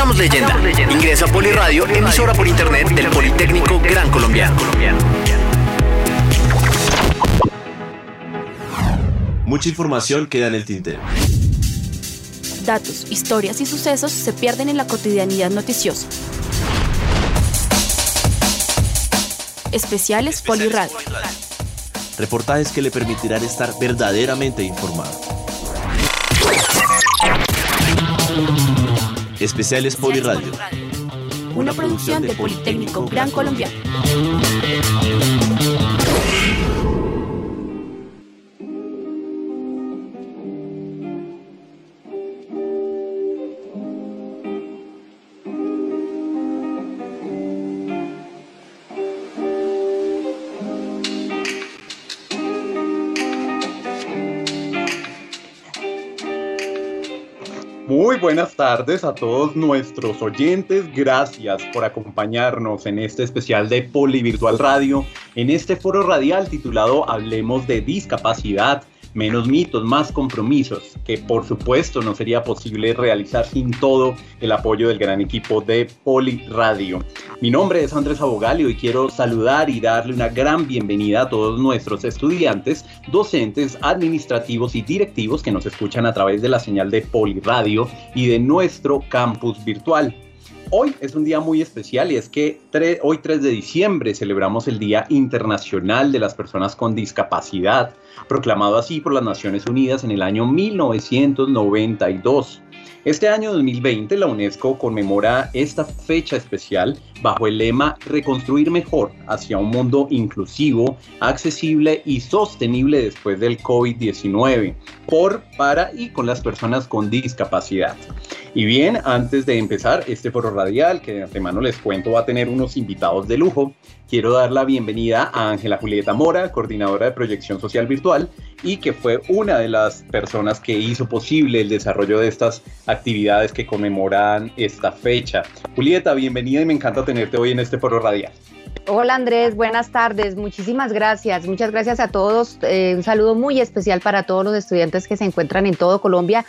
Hagamos leyenda. Ingresa a Poliradio, emisora por internet del Politécnico Gran Colombiano. Mucha información queda en el tintero. Datos, historias y sucesos se pierden en la cotidianidad noticiosa. Especiales Poliradio. Reportajes que le permitirán estar verdaderamente informado. Especiales Poliradio. Una producción de Politécnico Gran Colombiano. Buenas tardes a todos nuestros oyentes. Gracias por acompañarnos en este especial de Polivirtual Radio, en este foro radial titulado Hablemos de Discapacidad, menos mitos, más compromisos, que por supuesto no sería posible realizar sin todo el apoyo del gran equipo de Poli Radio. Mi nombre es Andrés Abogalio y quiero saludar y darle una gran bienvenida a todos nuestros estudiantes, docentes, administrativos y directivos que nos escuchan a través de la señal de Poli Radio y de nuestro campus virtual. Hoy es un día muy especial y es que hoy 3 de diciembre celebramos el Día Internacional de las Personas con Discapacidad, proclamado así por las Naciones Unidas en el año 1992. Este año 2020 la UNESCO conmemora esta fecha especial bajo el lema Reconstruir mejor hacia un mundo inclusivo, accesible y sostenible después del COVID-19, por, para y con las personas con discapacidad. Y bien, antes de empezar este foro radial, que de antemano les cuento va a tener unos invitados de lujo, quiero dar la bienvenida a Ángela Julieta Mora, coordinadora de proyección social virtual, y que fue una de las personas que hizo posible el desarrollo de estas actividades que conmemoran esta fecha. Julieta, bienvenida y me encanta tenerte hoy en este foro radial. Hola Andrés, buenas tardes, muchísimas gracias, muchas gracias a todos, eh, un saludo muy especial para todos los estudiantes que se encuentran en todo Colombia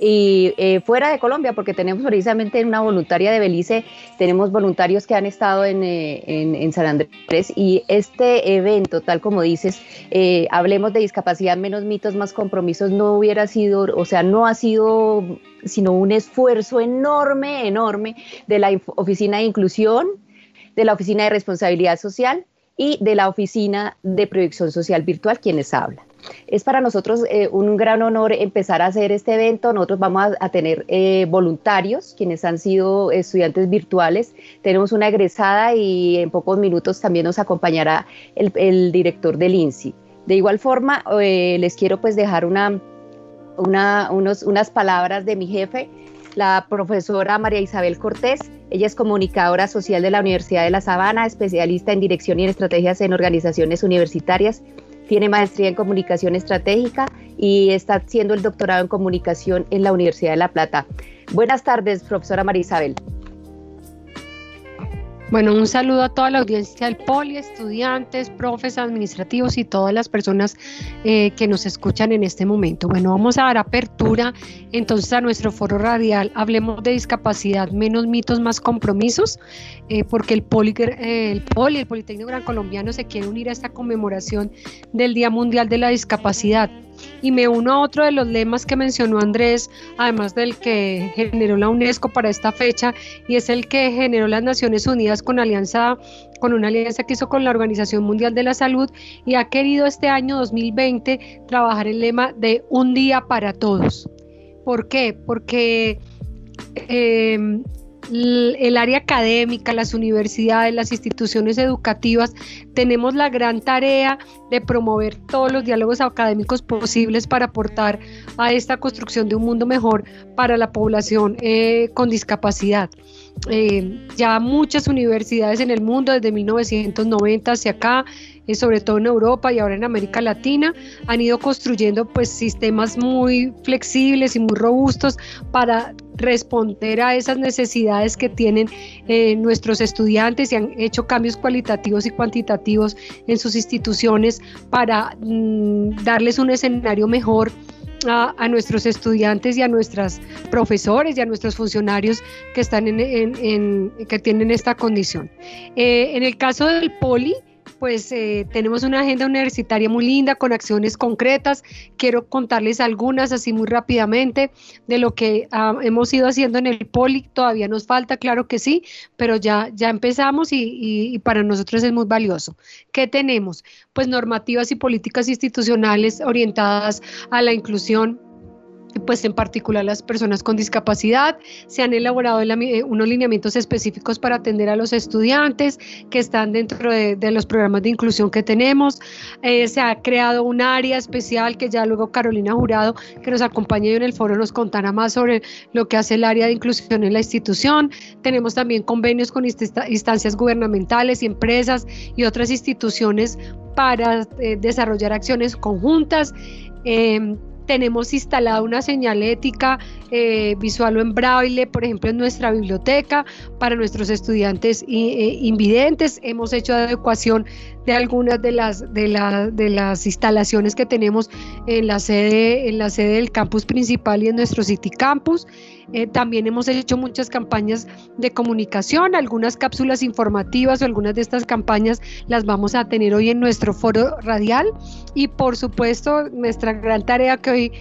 y eh, fuera de Colombia, porque tenemos precisamente una voluntaria de Belice, tenemos voluntarios que han estado en, eh, en, San Andrés y este evento, tal como dices, eh, hablemos de discapacidad, menos mitos, más compromisos, no hubiera sido, o sea, no ha sido sino un esfuerzo enorme, enorme de la Oficina de Inclusión, de la Oficina de Responsabilidad Social y de la Oficina de Proyección Social Virtual, quienes hablan. Es para nosotros eh, un gran honor empezar a hacer este evento. Nosotros vamos a, tener eh, voluntarios, quienes han sido estudiantes virtuales. Tenemos una egresada y en pocos minutos también nos acompañará el, director del INSI. De igual forma, eh, les quiero pues dejar una, unas palabras de mi jefe, la profesora María Isabel Cortés. Ella es comunicadora social de la Universidad de La Sabana, especialista en dirección y en estrategias en organizaciones universitarias tiene maestría en comunicación estratégica y está haciendo el doctorado en comunicación en la Universidad de La Plata. Buenas tardes, profesora María Isabel. Bueno, un saludo a toda la audiencia del Poli, estudiantes, profes, administrativos y todas las personas eh, que nos escuchan en este momento. Bueno, vamos a dar apertura entonces a nuestro foro radial. Hablemos de discapacidad, menos mitos, más compromisos, eh, porque el Poli, eh, el Poli, el Politécnico Gran Colombiano se quiere unir a esta conmemoración del Día Mundial de la Discapacidad y me uno a otro de los lemas que mencionó Andrés, además del que generó la UNESCO para esta fecha, y es el que generó las Naciones Unidas con alianza con una alianza que hizo con la Organización Mundial de la Salud y ha querido este año 2020 trabajar el lema de un día para todos. ¿Por qué? Porque eh, el área académica, las universidades, las instituciones educativas, tenemos la gran tarea de promover todos los diálogos académicos posibles para aportar a esta construcción de un mundo mejor para la población eh, con discapacidad. Eh, ya muchas universidades en el mundo, desde 1990 hacia acá, eh, sobre todo en Europa y ahora en América Latina, han ido construyendo pues sistemas muy flexibles y muy robustos para responder a esas necesidades que tienen eh, nuestros estudiantes y han hecho cambios cualitativos y cuantitativos en sus instituciones para mm, darles un escenario mejor a, nuestros estudiantes y a nuestros profesores y a nuestros funcionarios que están en, que tienen esta condición. Eh, en el caso del poli, pues eh, tenemos una agenda universitaria muy linda con acciones concretas. Quiero contarles algunas así muy rápidamente de lo que ah, hemos ido haciendo en el Poli. Todavía nos falta, claro que sí, pero ya, ya empezamos y, y para nosotros es muy valioso. ¿Qué tenemos? Pues normativas y políticas institucionales orientadas a la inclusión pues en particular las personas con discapacidad. Se han elaborado eh, unos lineamientos específicos para atender a los estudiantes que están dentro de, los programas de inclusión que tenemos. Eh, se ha creado un área especial que ya luego Carolina Jurado, que nos acompaña en el foro, nos contará más sobre lo que hace el área de inclusión en la institución. Tenemos también convenios con instancias gubernamentales y empresas y otras instituciones para eh, desarrollar acciones conjuntas. Tenemos instalada una señalética eh, visual o en braille, por ejemplo, en nuestra biblioteca para nuestros estudiantes eh, invidentes. Hemos hecho adecuación de algunas de las, de, de las instalaciones que tenemos en la, sede, en la sede del campus principal y en nuestro City Campus. Eh, también hemos hecho muchas campañas de comunicación, algunas cápsulas informativas o algunas de estas campañas las vamos a tener hoy en nuestro foro radial y por supuesto nuestra gran tarea que hoy,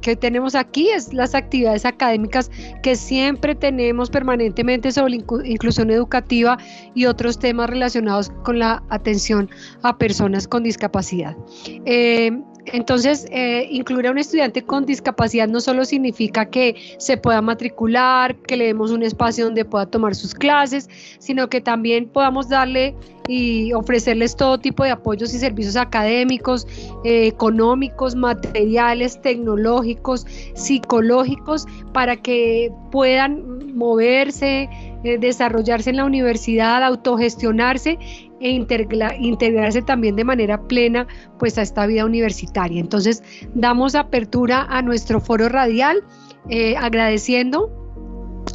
que tenemos aquí es las actividades académicas que siempre tenemos permanentemente sobre inclusión educativa y otros temas relacionados con la atención a personas con discapacidad. Eh, entonces, eh, incluir a un estudiante con discapacidad no solo significa que se pueda matricular, que le demos un espacio donde pueda tomar sus clases, sino que también podamos darle y ofrecerles todo tipo de apoyos y servicios académicos, eh, económicos, materiales, tecnológicos, psicológicos, para que puedan moverse, eh, desarrollarse en la universidad, autogestionarse e integrarse también de manera plena pues a esta vida universitaria. Entonces damos apertura a nuestro foro radial eh, agradeciendo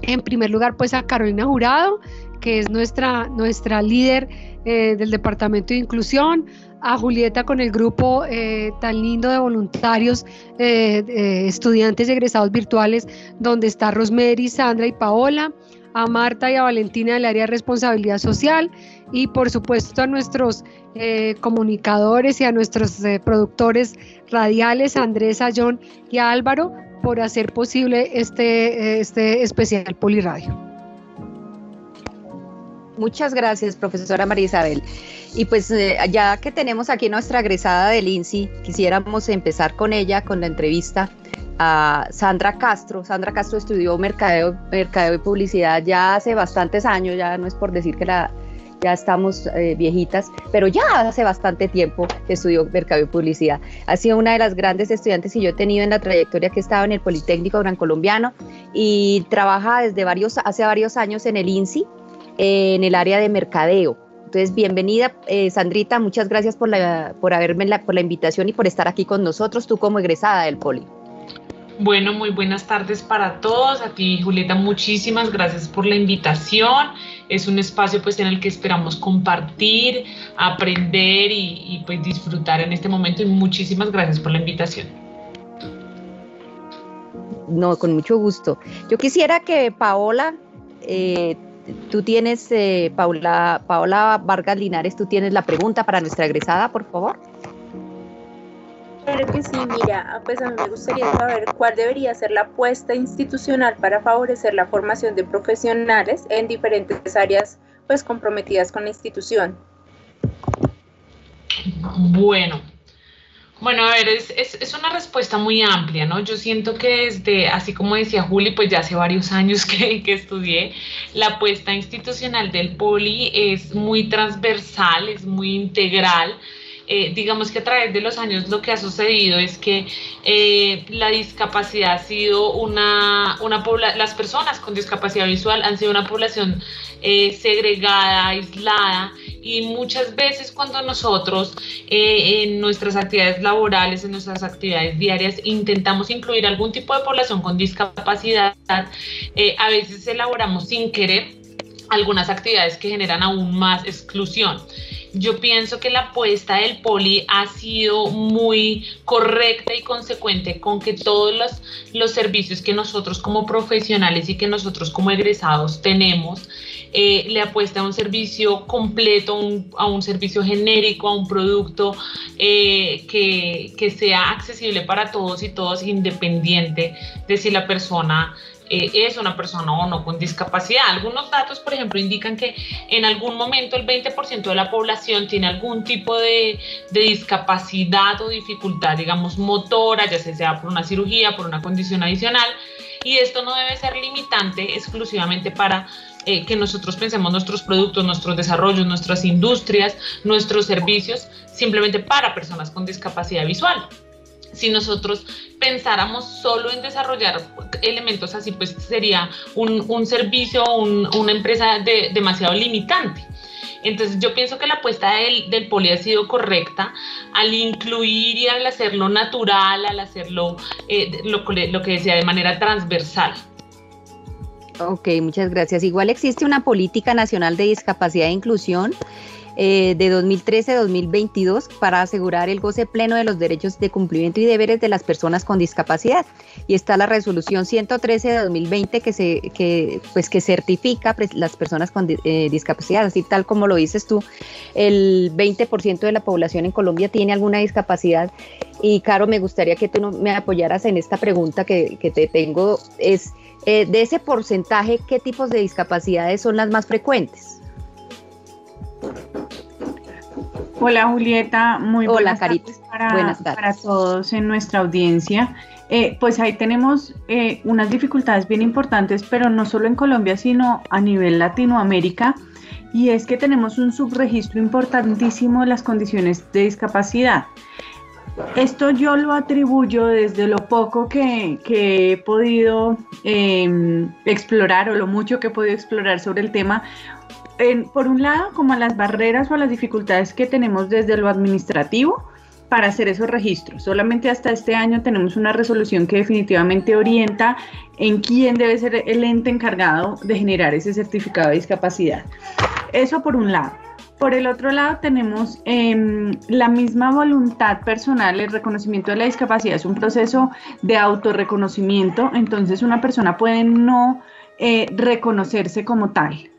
en primer lugar pues a Carolina Jurado que es nuestra, nuestra líder eh, del Departamento de Inclusión, a Julieta con el grupo eh, tan lindo de voluntarios, estudiantes egresados virtuales, donde está Rosemary, Sandra y Paola, a Marta y a Valentina del área de responsabilidad social y por supuesto a nuestros eh, comunicadores y a nuestros eh, productores radiales, Andrés, a John y a Álvaro, por hacer posible este, este especial Poliradio. Muchas gracias, profesora María Isabel. Y pues eh, ya que tenemos aquí nuestra egresada del INSI, quisiéramos empezar con ella, con la entrevista a Sandra Castro. Sandra Castro estudió mercadeo, mercadeo y publicidad ya hace bastantes años, ya no es por decir que la, ya estamos eh, viejitas, pero ya hace bastante tiempo que estudió mercado y publicidad. Ha sido una de las grandes estudiantes que yo he tenido en la trayectoria que he estado en el Politécnico Gran Colombiano y trabaja desde varios, hace varios años en el INSI, en el área de mercadeo. Entonces, bienvenida, eh, Sandrita, muchas gracias por, la, por, haberme la, por la invitación y por estar aquí con nosotros, tú como egresada del Poli. Bueno, muy buenas tardes para todos. A ti, Julieta, muchísimas gracias por la invitación. Es un espacio pues en el que esperamos compartir, aprender y, pues disfrutar en este momento y muchísimas gracias por la invitación. No, con mucho gusto. Yo quisiera que Paola, eh, tú tienes, eh, Paola, Paola Vargas Linares, tú tienes la pregunta para nuestra egresada, por favor. Claro que sí, mira, pues a mí me gustaría saber cuál debería ser la apuesta institucional para favorecer la formación de profesionales en diferentes áreas pues comprometidas con la institución. Bueno, bueno, a ver, es, es, una respuesta muy amplia, ¿no? Yo siento que desde, así como decía Juli, pues ya hace varios años que, que estudié, la apuesta institucional del poli es muy transversal, es muy integral eh, digamos que a través de los años lo que ha sucedido es que eh, la discapacidad ha sido una, una las personas con discapacidad visual han sido una población eh, segregada, aislada y muchas veces cuando nosotros en nuestras actividades laborales, en nuestras actividades diarias intentamos incluir algún tipo de población con discapacidad, a veces elaboramos sin querer algunas actividades que generan aún más exclusión. yo pienso que la apuesta del poli ha sido muy correcta y consecuente con que todos los, los servicios que nosotros como profesionales y que nosotros como egresados tenemos, eh, le apuesta a un servicio completo, a un servicio genérico, a un producto eh, que, que, sea accesible para todos y todas, independiente de si la persona eh, es una persona o no con discapacidad. Algunos datos, por ejemplo, indican que en algún momento el 20% de la población tiene algún tipo de, de, discapacidad o dificultad, digamos, motora, ya sea por una cirugía, por una condición adicional, y esto no debe ser limitante exclusivamente para eh, que nosotros pensemos nuestros productos, nuestros desarrollos, nuestras industrias, nuestros servicios, simplemente para personas con discapacidad visual si nosotros pensáramos solo en desarrollar elementos así, pues sería un, un servicio, una empresa de, demasiado limitante. Entonces yo pienso que la apuesta del, del, poli ha sido correcta al incluir y al hacerlo natural, al hacerlo eh, lo, lo que decía de manera transversal. Ok, muchas gracias. Igual existe una política nacional de discapacidad e inclusión eh, de 2013-2022 para asegurar el goce pleno de los derechos de cumplimiento y deberes de las personas con discapacidad. Y está la resolución 113 de 2020 que, se, que, pues, que certifica pues, las personas con eh, discapacidad. Así tal como lo dices tú, el 20% de la población en Colombia tiene alguna discapacidad. Y Caro, me gustaría que tú me apoyaras en esta pregunta que, que te tengo. Es, eh, de ese porcentaje, ¿qué tipos de discapacidades son las más frecuentes? Hola Julieta, muy buenas, tardes para, todos en nuestra audiencia. Eh, pues ahí tenemos eh, unas dificultades bien importantes, pero no solo en Colombia, sino a nivel Latinoamérica, y es que tenemos un subregistro importantísimo de las condiciones de discapacidad. Esto yo lo atribuyo desde lo poco que, he podido em, explorar o lo mucho que he podido explorar sobre el tema, por un lado, como a las barreras o a las dificultades que tenemos desde lo administrativo para hacer esos registros. Solamente hasta este año tenemos una resolución que definitivamente orienta en quién debe ser el ente encargado de generar ese certificado de discapacidad. Eso por un lado. Por el otro lado tenemos em, la misma voluntad personal, el reconocimiento de la discapacidad es un proceso de autorreconocimiento, entonces una persona puede no eh, reconocerse como tal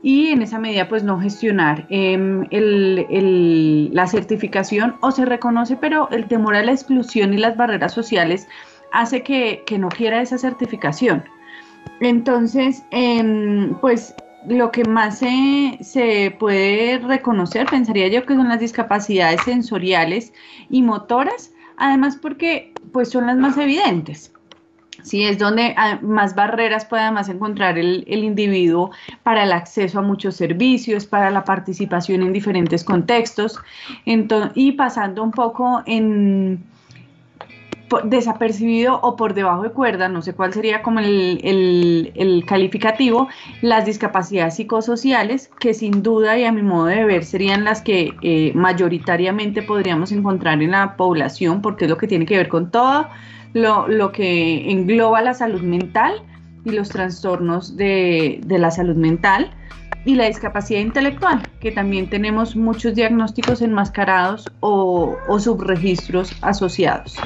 y en esa medida pues no gestionar em, la certificación o se reconoce pero el temor a la exclusión y las barreras sociales hace que, no quiera esa certificación. Entonces, em, pues lo que más se, se, puede reconocer, pensaría yo, que son las discapacidades sensoriales y motoras, además porque pues son las más evidentes. Sí, es donde ah, más barreras puede además encontrar el, individuo para el acceso a muchos servicios, para la participación en diferentes contextos, y pasando un poco en desapercibido o por debajo de cuerda, no sé cuál sería como el, calificativo, las discapacidades psicosociales, que sin duda y a mi modo de ver serían las que eh, mayoritariamente podríamos encontrar en la población, porque es lo que tiene que ver con todo lo, que engloba la salud mental y los trastornos de, la salud mental y la discapacidad intelectual, que también tenemos muchos diagnósticos enmascarados o, subregistros asociados.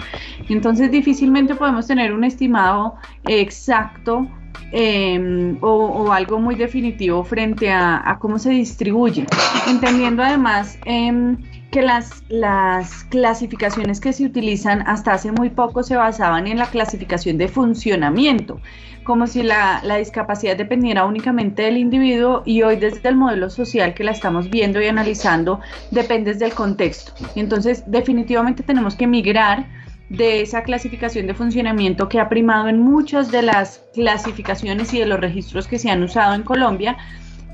Entonces difícilmente podemos tener un estimado exacto em, o, algo muy definitivo frente a, cómo se distribuye, entendiendo además em, que las, las clasificaciones que se utilizan hasta hace muy poco se basaban en la clasificación de funcionamiento, como si la, la, discapacidad dependiera únicamente del individuo y hoy desde el modelo social que la estamos viendo y analizando depende del contexto. Entonces definitivamente tenemos que migrar de esa clasificación de funcionamiento que ha primado en muchas de las clasificaciones y de los registros que se han usado en Colombia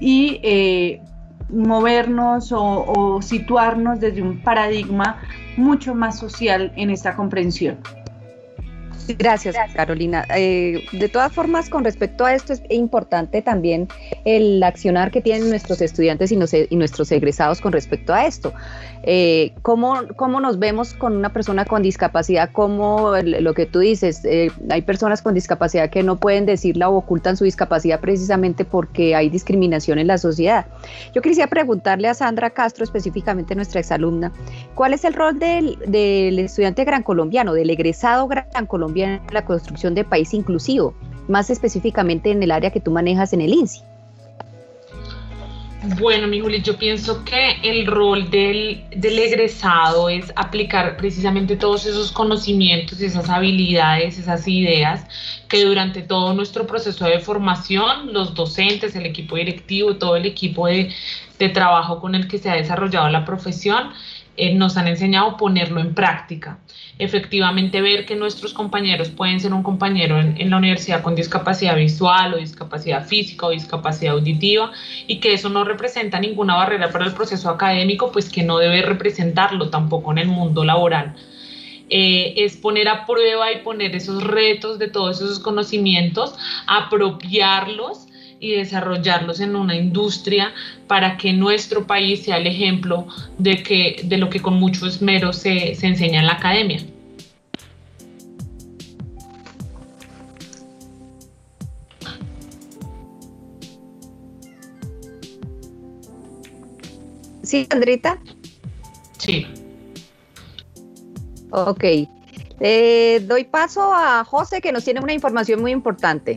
y eh, movernos o, situarnos desde un paradigma mucho más social en esta comprensión. Gracias, Carolina. Eh, de todas formas, con respecto a esto, es importante también el accionar que tienen nuestros estudiantes y, nuestros egresados con respecto a esto. Eh, ¿cómo, nos vemos con una persona con discapacidad? Como lo que tú dices, eh, hay personas con discapacidad que no pueden decirla o ocultan su discapacidad precisamente porque hay discriminación en la sociedad. Yo quisiera preguntarle a Sandra Castro, específicamente nuestra exalumna, ¿cuál es el rol del, del estudiante gran colombiano, del egresado gran colombiano? En la construcción de país inclusivo, más específicamente en el área que tú manejas en el INSI. Bueno, mi Juli, yo pienso que el rol del, del, egresado es aplicar precisamente todos esos conocimientos, esas habilidades, esas ideas que durante todo nuestro proceso de formación, los docentes, el equipo directivo, todo el equipo de, de trabajo con el que se ha desarrollado la profesión, eh, nos han enseñado ponerlo en práctica. Efectivamente, ver que nuestros compañeros pueden ser un compañero en, la universidad con discapacidad visual o discapacidad física o discapacidad auditiva y que eso no representa ninguna barrera para el proceso académico, pues que no debe representarlo tampoco en el mundo laboral. Eh, es poner a prueba y poner esos retos de todos esos conocimientos, apropiarlos y desarrollarlos en una industria para que nuestro país sea el ejemplo de, que, de lo que con mucho esmero se, se enseña en la academia. Sí, Andrita. Sí. Ok. Eh, doy paso a José que nos tiene una información muy importante.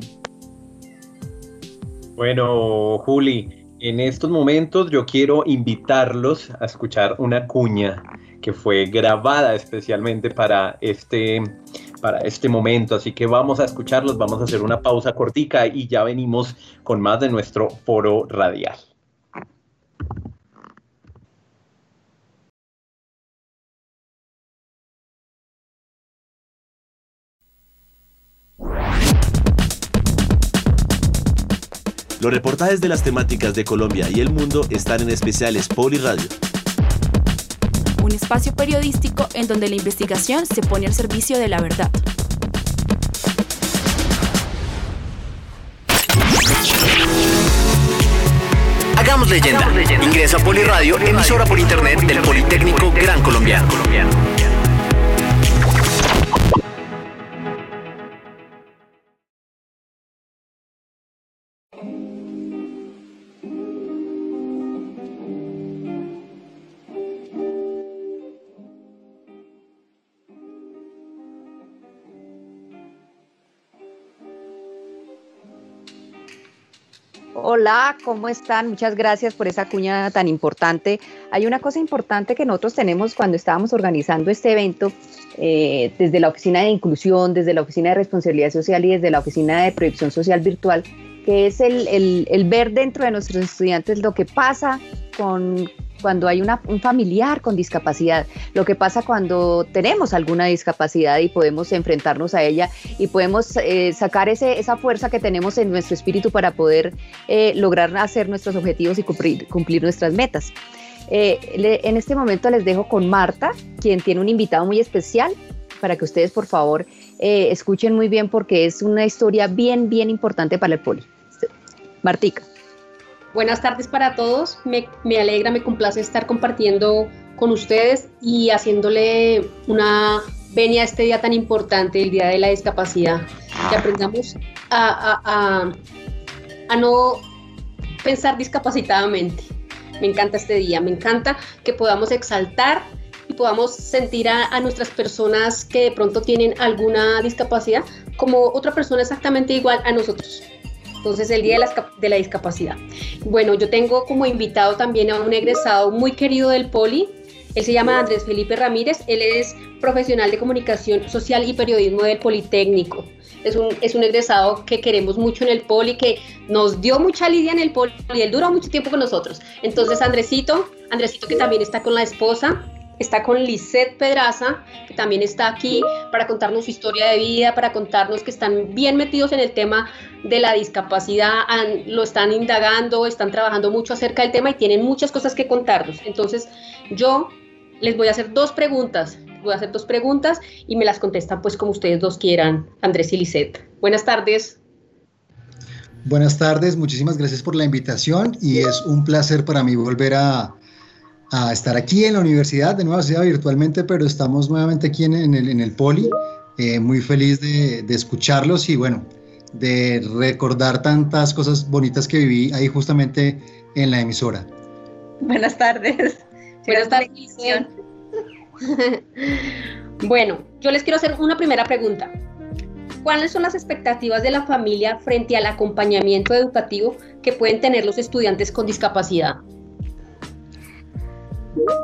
Bueno, Juli, en estos momentos yo quiero invitarlos a escuchar una cuña que fue grabada especialmente para este, para este momento. Así que vamos a escucharlos, vamos a hacer una pausa cortica y ya venimos con más de nuestro foro radial. Los reportajes de las temáticas de Colombia y el mundo están en especiales Poli Radio. Un espacio periodístico en donde la investigación se pone al servicio de la verdad. Hagamos leyenda. Ingresa a Poliradio, emisora por internet del Politécnico Gran Colombiano. Hola, ¿cómo están? Muchas gracias por esa cuña tan importante. Hay una cosa importante que nosotros tenemos cuando estábamos organizando este evento, eh, desde la Oficina de Inclusión, desde la Oficina de Responsabilidad Social y desde la Oficina de Proyección Social Virtual, que es el ver dentro de nuestros estudiantes lo que pasa con, cuando hay un familiar con discapacidad, lo que pasa cuando tenemos alguna discapacidad y podemos enfrentarnos a ella y podemos eh, sacar ese, esa fuerza que tenemos en nuestro espíritu para poder eh, lograr hacer nuestros objetivos y cumplir, cumplir nuestras metas. Eh, en este momento les dejo con Marta, quien tiene un invitado muy especial para que ustedes por favor escuchen muy bien porque es una historia bien, bien importante para el poli. Martica. Buenas tardes para todos. Me, alegra, me complace estar compartiendo con ustedes y haciéndole una venia a este día tan importante, el Día de la Discapacidad. Que aprendamos a, no pensar discapacitadamente. Me encanta este día, me encanta que podamos exaltar y podamos sentir a, a, nuestras personas que de pronto tienen alguna discapacidad como otra persona exactamente igual a nosotros. Entonces, el Día de la, Discapacidad. Bueno, yo tengo como invitado también a un egresado muy querido del Poli. Él se llama Andrés Felipe Ramírez. Él es profesional de comunicación social y periodismo del Politécnico. Es un, es un egresado que queremos mucho en el Poli, que nos dio mucha lidia en el Poli él duró mucho tiempo con nosotros. Entonces, Andresito, Andresito que también está con la esposa, está con Lisette Pedraza, que también está aquí para contarnos su historia de vida, para contarnos que están bien metidos en el tema de la discapacidad, lo están indagando, están trabajando mucho acerca del tema y tienen muchas cosas que contarnos. Entonces, yo les voy a hacer dos preguntas. voy a hacer dos preguntas y me las contestan pues como ustedes dos quieran, Andrés y Lisette. Buenas tardes. Buenas tardes, muchísimas gracias por la invitación y es un placer para mí volver a, estar aquí en la universidad, de nuevo sea virtualmente, pero estamos nuevamente aquí en, el, en el Poli. Eh, muy feliz de, de, escucharlos y bueno, de recordar tantas cosas bonitas que viví ahí justamente en la emisora. Buenas tardes. Buenas tardes. bueno, yo les quiero hacer una primera pregunta. ¿Cuáles son las expectativas de la familia frente al acompañamiento educativo que pueden tener los estudiantes con discapacidad?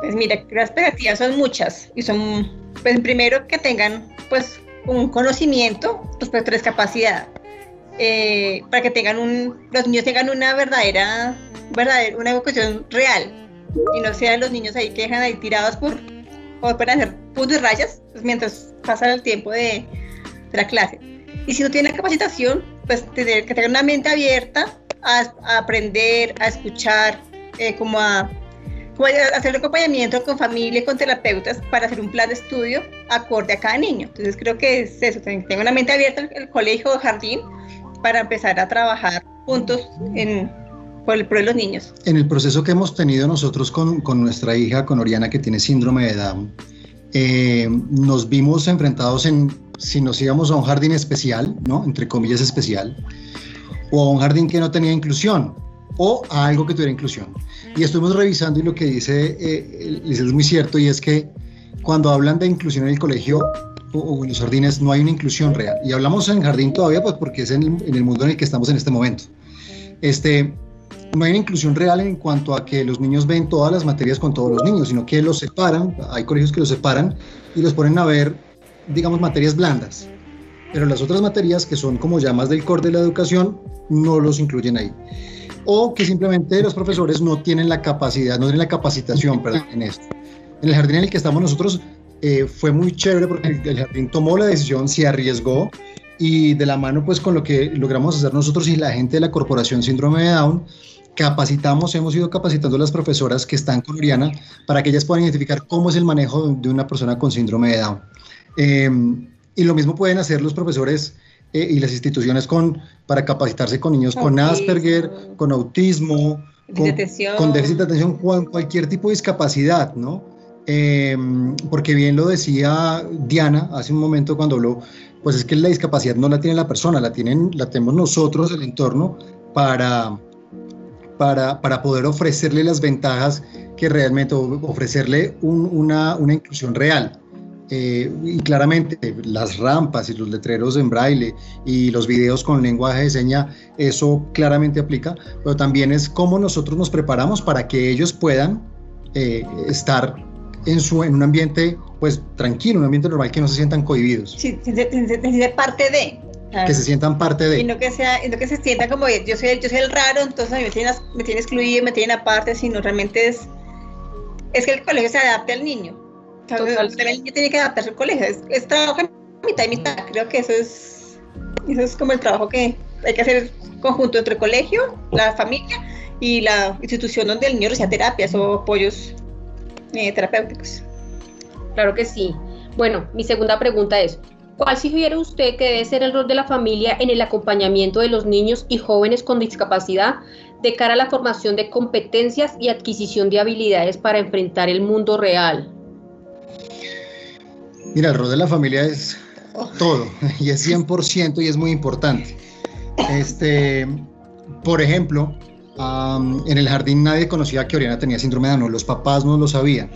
Pues mira, las expectativas son muchas y son, pues primero que tengan pues un conocimiento respecto a la discapacidad, eh, para que tengan un, los niños tengan una verdadera, verdadera, una educación real y no sean los niños ahí que dejan ahí tirados por, por hacer puntos y rayas pues, mientras pasa el tiempo de, de la clase. Y si no tienen capacitación, pues tener que tener una mente abierta a, aprender, a escuchar, eh, como a hacer acompañamiento con familia y con terapeutas para hacer un plan de estudio acorde a cada niño. Entonces creo que es eso, tengo una mente abierta en el colegio o jardín para empezar a trabajar juntos en, por el de los niños. En el proceso que hemos tenido nosotros con, con nuestra hija, con Oriana, que tiene síndrome de Down, eh, nos vimos enfrentados en si nos íbamos a un jardín especial, ¿no? Entre comillas especial, o a un jardín que no tenía inclusión, o a algo que tuviera inclusión. Y estuvimos revisando y lo que dice eh, es muy cierto, y es que cuando hablan de inclusión en el colegio o, en los jardines no hay una inclusión real. Y hablamos en jardín todavía pues porque es en el, en el mundo en el que estamos en este momento. Este, no hay una inclusión real en cuanto a que los niños ven todas las materias con todos los niños, sino que los separan, hay colegios que los separan y los ponen a ver digamos, materias blandas, pero las otras materias que son como ya más del core de la educación no los incluyen ahí. O que simplemente los profesores no tienen la capacidad, no tienen la capacitación perdón, en esto. En el jardín en el que estamos nosotros eh, fue muy chévere porque el, jardín tomó la decisión, se arriesgó y de la mano pues con lo que logramos hacer nosotros y la gente de la Corporación Síndrome de Down, capacitamos, hemos ido capacitando a las profesoras que están con Oriana para que ellas puedan identificar cómo es el manejo de una persona con síndrome de Down. Em, y lo mismo pueden hacer los profesores eh, y las instituciones con, para capacitarse con niños con Asperger, con autismo, con, con, déficit de atención, cualquier tipo de discapacidad, ¿no? Em, porque bien lo decía Diana hace un momento cuando habló, pues es que la discapacidad no la tiene la persona, la, tienen, la tenemos nosotros, el entorno, para, para, para poder ofrecerle las ventajas que realmente, ofrecerle una, una inclusión real. Eh, y claramente las rampas y los letreros en braille y los videos con lenguaje de seña, eso claramente aplica, pero también es cómo nosotros nos preparamos para que ellos puedan eh, estar en, su, en un ambiente pues tranquilo, un ambiente normal, que no se sientan cohibidos. Sí, se, parte de. Que se sientan parte de. Y no que, sea, no que se sientan como yo soy, yo soy el raro, entonces me tienen, me tienen excluido, me tienen aparte, sino realmente es, es que el colegio se adapte al niño el niño tiene que adaptarse al colegio. Es, trabajo en mitad y mitad. Creo que eso es, eso es como el trabajo que hay que hacer conjunto entre el colegio, la familia y la institución donde el niño recibe terapias o apoyos eh, terapéuticos. Claro que sí. Bueno, mi segunda pregunta es, ¿cuál sugiere usted que debe ser el rol de la familia en el acompañamiento de los niños y jóvenes con discapacidad de cara a la formación de competencias y adquisición de habilidades para enfrentar el mundo real? Mira, el rol de la familia es todo y es 100% y es muy importante. Este, por ejemplo, en el jardín nadie conocía que Oriana tenía síndrome de Down, los papás no lo sabían.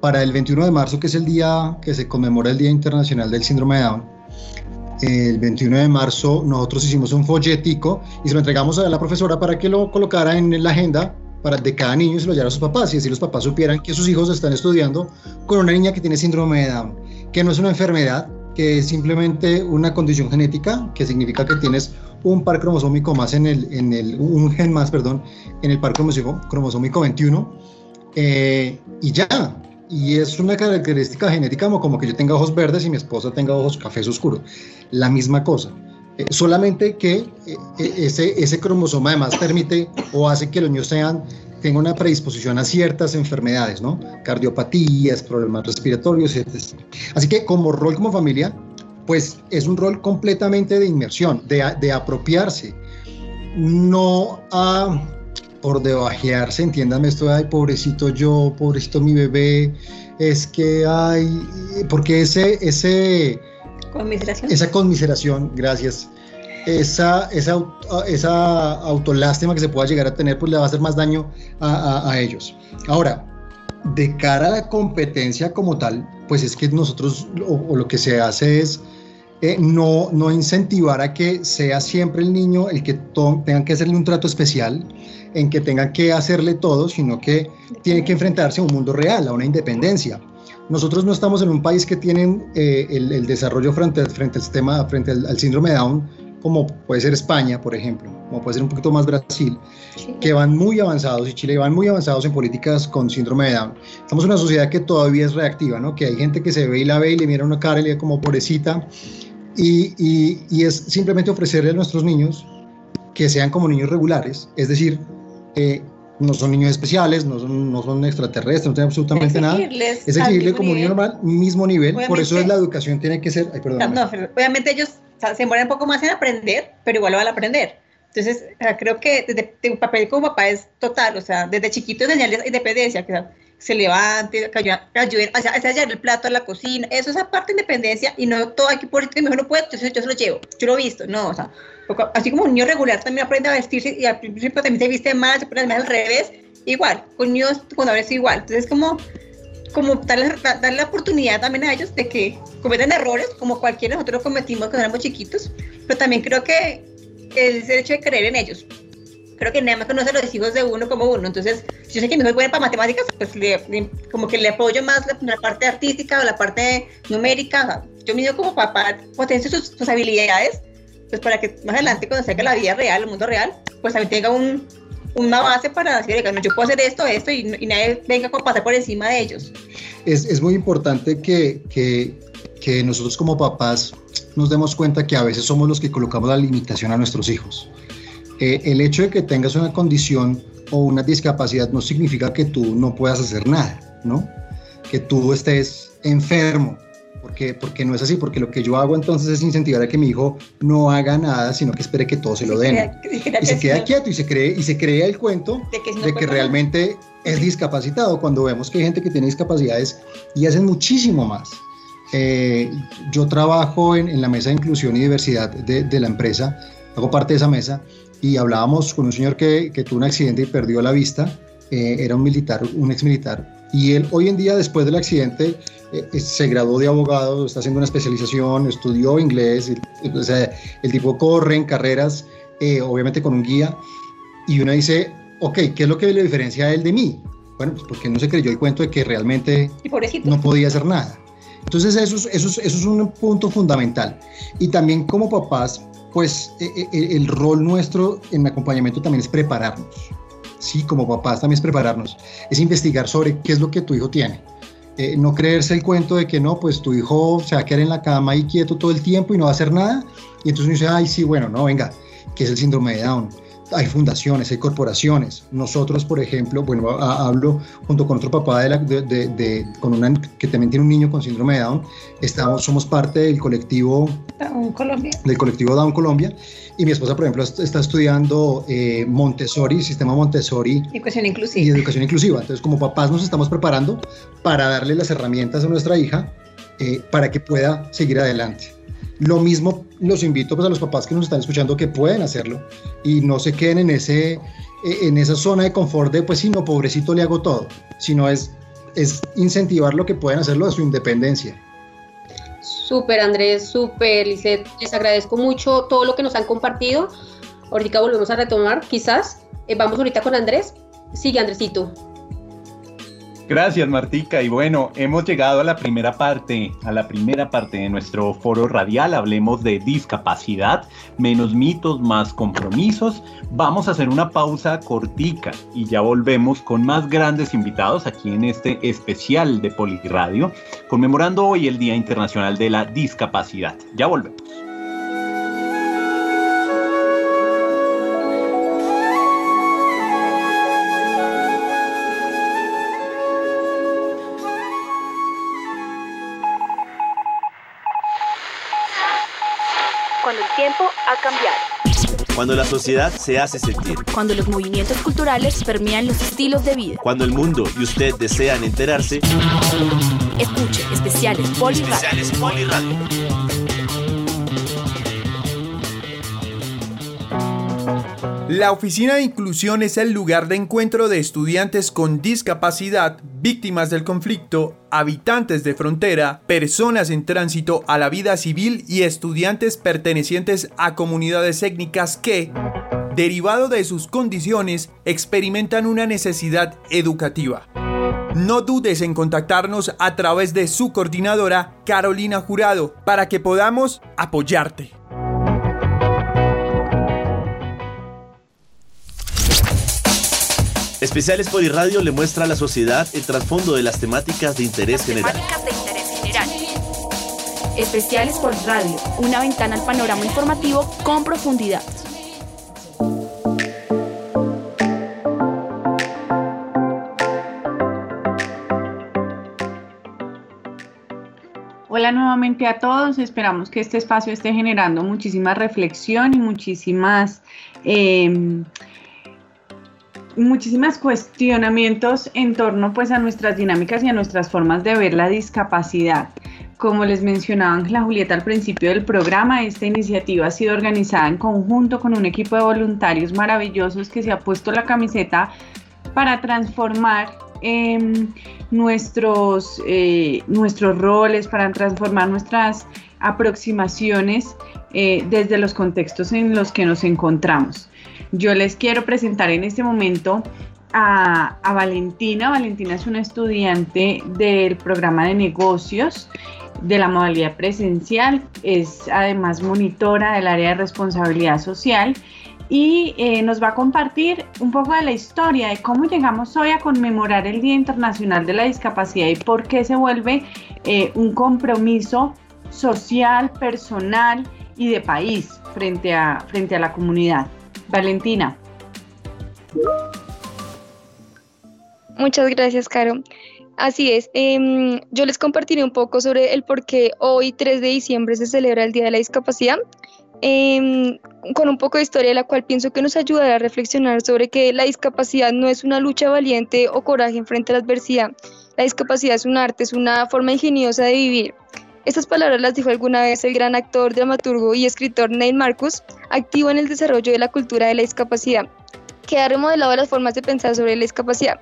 Para el 21 de marzo, que es el día que se conmemora el Día Internacional del Síndrome de Down, el 21 de marzo nosotros hicimos un folletico y se lo entregamos a la profesora para que lo colocara en la agenda para de cada niño se lo llevara a sus papás y así los papás supieran que sus hijos están estudiando con una niña que tiene síndrome de Down que no es una enfermedad, que es simplemente una condición genética, que significa que tienes un par cromosómico más en el, en el un gen más, perdón, en el par cromosómico 21, eh, y ya. Y es una característica genética como, como que yo tenga ojos verdes y mi esposa tenga ojos cafés oscuros. La misma cosa. Eh, solamente que eh, ese, ese cromosoma además permite o hace que los niños sean tenga una predisposición a ciertas enfermedades, ¿no? Cardiopatías, problemas respiratorios, etc. Así que como rol como familia, pues es un rol completamente de inmersión, de, de apropiarse, no a por debajearse, entiéndame esto ay, pobrecito yo, pobrecito mi bebé, es que hay, porque ese, ese, conmiseración. esa conmiseración, gracias, esa, esa, esa autolástima que se pueda llegar a tener, pues le va a hacer más daño a, a, ellos. Ahora, de cara a la competencia como tal, pues es que nosotros, o, lo que se hace es eh, no, no incentivar a que sea siempre el niño el que tengan que hacerle un trato especial, en que tengan que hacerle todo, sino que tiene que enfrentarse a un mundo real, a una independencia. Nosotros no estamos en un país que tienen eh, el, desarrollo frente, frente al sistema, frente al, síndrome Down, como puede ser España, por ejemplo, como puede ser un poquito más Brasil, que van muy avanzados, y Chile van muy avanzados en políticas con síndrome de Down. Estamos en una sociedad que todavía es reactiva, ¿no? que hay gente que se ve y la ve y le mira una cara y le como pobrecita, y, y, y es simplemente ofrecerle a nuestros niños que sean como niños regulares, es decir, eh, no son niños especiales, no son, no son extraterrestres, no tienen absolutamente nada. Es exigirle como un niño normal, mismo nivel, por eso es la educación tiene que ser... Ay, perdón, no, obviamente ellos se mueren un poco más en aprender, pero igual lo van a aprender. Entonces, creo que desde, un papel como papá es total, o sea, desde chiquito enseñarles independencia, que se levante, que ayude, ayude o sea, el plato a la cocina, eso es aparte de independencia y no todo aquí por que mejor no puede, entonces yo se lo llevo, yo lo he visto, no, o sea, así como un niño regular también aprende a vestirse y al principio también se viste mal, se pone al revés, igual, con niños cuando es igual. Entonces, como, como darle, darle la oportunidad también a ellos de que cometen errores, como cualquiera nosotros cometimos cuando éramos chiquitos, pero también creo que el hecho de creer en ellos. Creo que nada más conoce los hijos de uno como uno. Entonces, yo sé que mi hijo es bueno para matemáticas, pues como que le apoyo más la, parte artística o la parte numérica. yo me digo como papá, potencio sus, sus habilidades pues para que más adelante cuando salga la vida real, el mundo real, pues también tenga un, una base para decir, yo puedo hacer esto, esto, y, nadie venga a pasar por encima de ellos. Es, es muy importante que, que, que, nosotros como papás nos demos cuenta que a veces somos los que colocamos la limitación a nuestros hijos. Eh, el hecho de que tengas una condición o una discapacidad no significa que tú no puedas hacer nada, ¿no? Que tú estés enfermo, porque, porque no es así, porque lo que yo hago entonces es incentivar a que mi hijo no haga nada, sino que espere que todo se lo den. y se queda quieto y se cree, y se crea el cuento de que, realmente es discapacitado, cuando vemos que hay gente que tiene discapacidades y hacen muchísimo más. Eh, yo trabajo en, la mesa de inclusión y diversidad de, la empresa, hago parte de esa mesa, y hablábamos con un señor que, que tuvo un accidente y perdió la vista, eh, era un militar, un ex militar, y él hoy en día, después del accidente, eh, se graduó de abogado, está haciendo una especialización, estudió inglés, o sea, el tipo corre en carreras, eh, obviamente con un guía, y uno dice, ok, ¿qué es lo que le diferencia a él de mí? Bueno, pues porque no se creyó el cuento de que realmente no podía hacer nada. Entonces eso es, eso, eso es un punto fundamental. Y también como papás, pues e, e, el rol nuestro en acompañamiento también es prepararnos. Sí, como papás también es prepararnos. Es investigar sobre qué es lo que tu hijo tiene eh, no creerse el cuento de que no, pues tu hijo se va a quedar en la cama y quieto todo el tiempo y no va a hacer nada. Y entonces uno dice, ay, sí, bueno, no, venga, que es el síndrome de Down hay fundaciones, hay corporaciones. Nosotros, por ejemplo, bueno, hablo junto con otro papá de, la, de, con una, que también tiene un niño con síndrome de Down. Estamos, somos parte del colectivo Down Colombia. Del colectivo Down Colombia. Y mi esposa, por ejemplo, está estudiando eh, Montessori, sistema Montessori. Educación inclusiva. Y educación inclusiva. Entonces, como papás nos estamos preparando para darle las herramientas a nuestra hija eh, para que pueda seguir adelante. Lo mismo los invito pues, a los papás que nos están escuchando que pueden hacerlo y no se queden en, ese, en esa zona de confort de, pues sí, no, pobrecito le hago todo, sino es, es incentivar lo que pueden hacerlo de su independencia. Súper, Andrés, súper. Les agradezco mucho todo lo que nos han compartido. Ahorita volvemos a retomar, quizás. Eh, vamos ahorita con Andrés. Sigue, Andresito. Gracias, Martica. Y bueno, hemos llegado a la primera parte, a la primera parte de nuestro foro radial. Hablemos de discapacidad, menos mitos, más compromisos. Vamos a hacer una pausa cortica y ya volvemos con más grandes invitados aquí en este especial de Poliradio, conmemorando hoy el Día Internacional de la Discapacidad. Ya volvemos. Cuando la sociedad se hace sentir. Cuando los movimientos culturales permean los estilos de vida. Cuando el mundo y usted desean enterarse. Escuche especiales Poli Especiales Poli Radio. La Oficina de Inclusión es el lugar de encuentro de estudiantes con discapacidad, víctimas del conflicto, habitantes de frontera, personas en tránsito a la vida civil y estudiantes pertenecientes a comunidades étnicas que, derivado de sus condiciones, experimentan una necesidad educativa. No dudes en contactarnos a través de su coordinadora, Carolina Jurado, para que podamos apoyarte. Especiales Poliradio le muestra a la sociedad el trasfondo de las temáticas de interés general. Temáticas de interés general. Especiales por radio, una ventana al panorama informativo con profundidad. Hola nuevamente a todos, esperamos que este espacio esté generando muchísima reflexión y muchísimas, eh, muchísimas cuestionamientos en torno pues a nuestras dinámicas y a nuestras formas de ver la discapacidad. Como les mencionaba Ángela Julieta al principio del programa, esta iniciativa ha sido organizada en conjunto con un equipo de voluntarios maravillosos que se ha puesto la camiseta para transformar eh, nuestros, eh, nuestros roles, para transformar nuestras aproximaciones eh, desde los contextos en los que nos encontramos. Yo les quiero presentar en este momento a, a, Valentina. Valentina es una estudiante del programa de negocios de la modalidad presencial, es además monitora del área de responsabilidad social y eh, nos va a compartir un poco de la historia de cómo llegamos hoy a conmemorar el Día Internacional de la Discapacidad y por qué se vuelve eh, un compromiso social, personal y de país frente a, frente a la comunidad. Valentina. Muchas gracias, Caro. Así es, eh, yo les compartiré un poco sobre el por qué hoy, 3 de diciembre, se celebra el Día de la Discapacidad, eh, con un poco de historia, la cual pienso que nos ayudará a reflexionar sobre que la discapacidad no es una lucha valiente o coraje frente a la adversidad. La discapacidad es un arte, es una forma ingeniosa de vivir. Estas palabras las dijo alguna vez el gran actor, dramaturgo y escritor Neil Marcus, activo en el desarrollo de la cultura de la discapacidad que ha remodelado las formas de pensar sobre la discapacidad.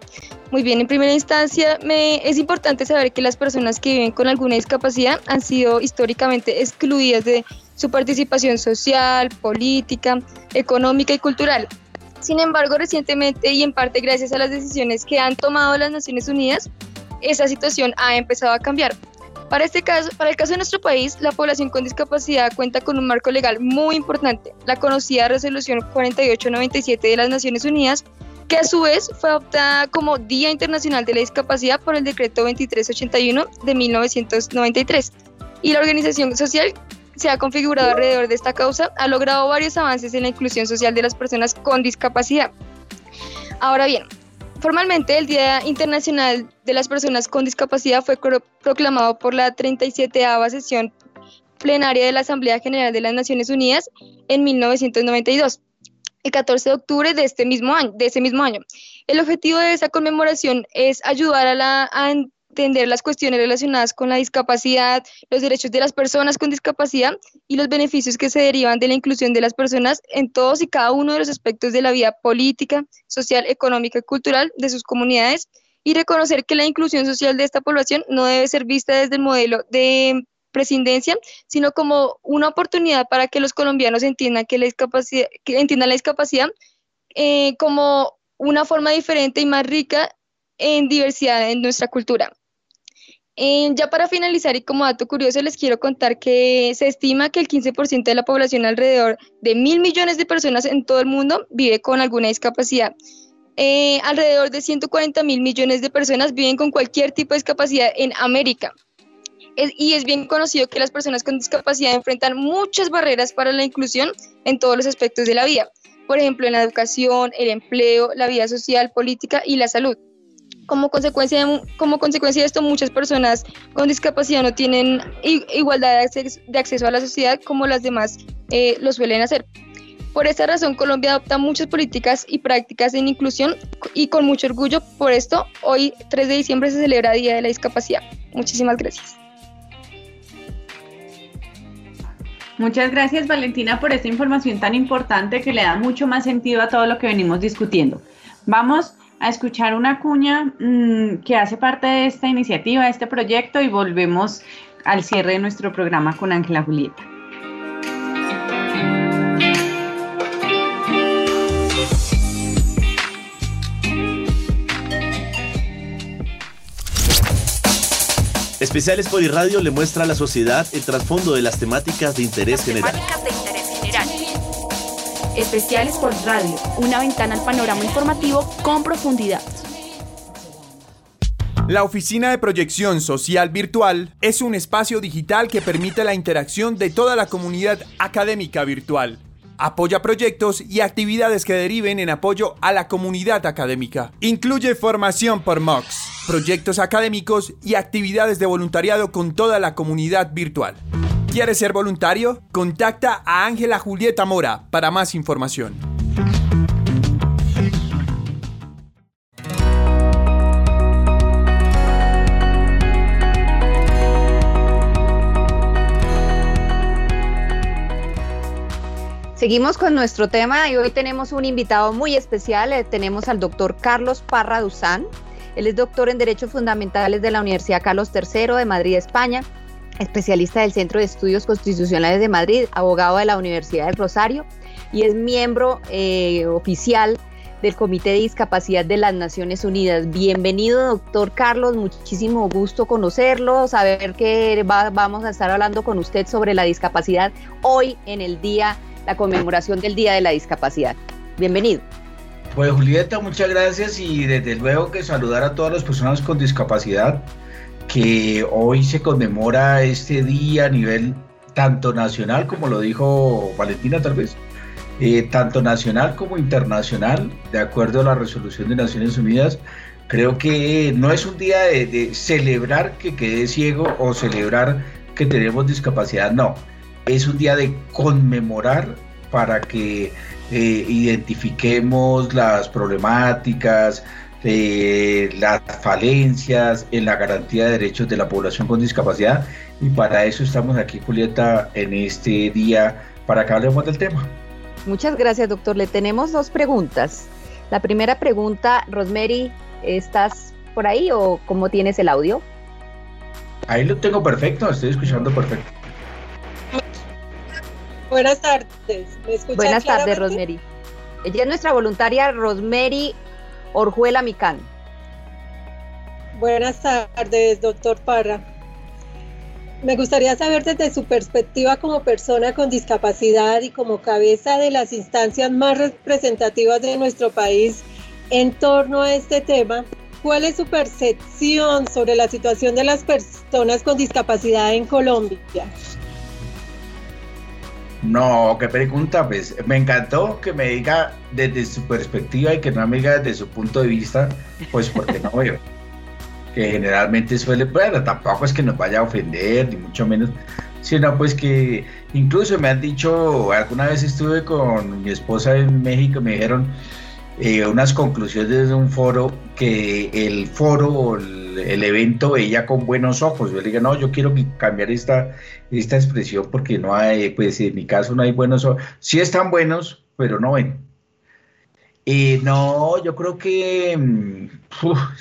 Muy bien, en primera instancia es importante saber que las personas que viven con alguna discapacidad han sido históricamente excluidas de su participación social, política, económica y cultural. Sin embargo, recientemente y en parte gracias a las decisiones que han tomado las Naciones Unidas, esa situación ha empezado a cambiar. Para, este caso, para el caso de nuestro país, la población con discapacidad cuenta con un marco legal muy importante, la conocida Resolución 4897 de las Naciones Unidas, que a su vez fue adoptada como Día Internacional de la Discapacidad por el Decreto 2381 de 1993. Y la organización social se ha configurado alrededor de esta causa, ha logrado varios avances en la inclusión social de las personas con discapacidad. Ahora bien, Formalmente, el Día Internacional de las Personas con Discapacidad fue proclamado por la 37 sesión plenaria de la Asamblea General de las Naciones Unidas en 1992, el 14 de octubre de, este mismo año, ese mismo año. El objetivo de esa conmemoración es ayudar a, la, a entender las cuestiones relacionadas con la discapacidad, los derechos de las personas con discapacidad y los beneficios que se derivan de la inclusión de las personas en todos y cada uno de los aspectos de la vida política, social, económica y cultural de sus comunidades y reconocer que la inclusión social de esta población no debe ser vista desde el modelo de presidencia, sino como una oportunidad para que los colombianos entiendan que la discapacidad, que la discapacidad eh, como una forma diferente y más rica en diversidad en nuestra cultura. Eh, ya para finalizar y como dato curioso les quiero contar que se estima que el 15% de la población, alrededor de mil millones de personas en todo el mundo, vive con alguna discapacidad. Eh, alrededor de 140 mil millones de personas viven con cualquier tipo de discapacidad en América. y es bien conocido que las personas con discapacidad enfrentan muchas barreras para la inclusión en todos los aspectos de la vida, por ejemplo, en la educación, el empleo, la vida social, política y la salud. Como consecuencia, de, como consecuencia de esto, muchas personas con discapacidad no tienen igualdad de acceso, de acceso a la sociedad como las demás eh, lo suelen hacer. Por esta razón, Colombia adopta muchas políticas y prácticas en inclusión y con mucho orgullo, por esto, hoy 3 de diciembre se celebra Día de la Discapacidad. Muchísimas gracias. Muchas gracias Valentina por esta información tan importante que le da mucho más sentido a todo lo que venimos discutiendo. Vamos a escuchar una cuña mm, que hace parte de esta iniciativa, de este proyecto y volvemos al cierre de nuestro programa con Ángela Julieta. Especiales Radio le muestra a la sociedad el trasfondo de las temáticas de interés general. Especiales por Radio, una ventana al panorama informativo con profundidad. La Oficina de Proyección Social Virtual es un espacio digital que permite la interacción de toda la comunidad académica virtual apoya proyectos y actividades que deriven en apoyo a la comunidad académica. Incluye formación por MOOCs, proyectos académicos y actividades de voluntariado con toda la comunidad virtual. ¿Quieres ser voluntario? Contacta a Ángela Julieta Mora para más información. Seguimos con nuestro tema y hoy tenemos un invitado muy especial. Eh, tenemos al doctor Carlos Parra Duzán. Él es doctor en Derechos Fundamentales de la Universidad Carlos III de Madrid, España, especialista del Centro de Estudios Constitucionales de Madrid, abogado de la Universidad del Rosario y es miembro eh, oficial del Comité de Discapacidad de las Naciones Unidas. Bienvenido, doctor Carlos, muchísimo gusto conocerlo, saber que vamos a estar hablando con usted sobre la discapacidad hoy en el Día la conmemoración del Día de la Discapacidad. Bienvenido. Pues Julieta, muchas gracias y desde luego que saludar a todas las personas con discapacidad, que hoy se conmemora este día a nivel tanto nacional, como lo dijo Valentina tal vez, eh, tanto nacional como internacional, de acuerdo a la resolución de Naciones Unidas. Creo que no es un día de, de celebrar que quede ciego o celebrar que tenemos discapacidad, no es un día de conmemorar para que eh, identifiquemos las problemáticas, eh, las falencias en la garantía de derechos de la población con discapacidad y para eso estamos aquí, Julieta, en este día para que hablemos del tema. Muchas gracias, doctor. Le tenemos dos preguntas. La primera pregunta, Rosemary, ¿estás por ahí o cómo tienes el audio? Ahí lo tengo perfecto, estoy escuchando perfecto. Buenas tardes. ¿Me Buenas tardes, Rosemary. Ella es nuestra voluntaria Rosemary Orjuela Micán. Buenas tardes, doctor Parra. Me gustaría saber desde su perspectiva como persona con discapacidad y como cabeza de las instancias más representativas de nuestro país en torno a este tema, ¿cuál es su percepción sobre la situación de las personas con discapacidad en Colombia? No, qué pregunta, pues me encantó que me diga desde su perspectiva y que no me diga desde su punto de vista, pues porque no veo. que generalmente suele, bueno, tampoco es que nos vaya a ofender, ni mucho menos, sino pues que incluso me han dicho, alguna vez estuve con mi esposa en México, me dijeron, eh, unas conclusiones de un foro que el foro, el, el, evento veía con buenos ojos. Yo le dije, no, yo quiero cambiar esta, esta expresión porque no hay, pues en mi caso no hay buenos ojos. Sí están buenos, pero no ven. Eh, no, yo creo que, mm,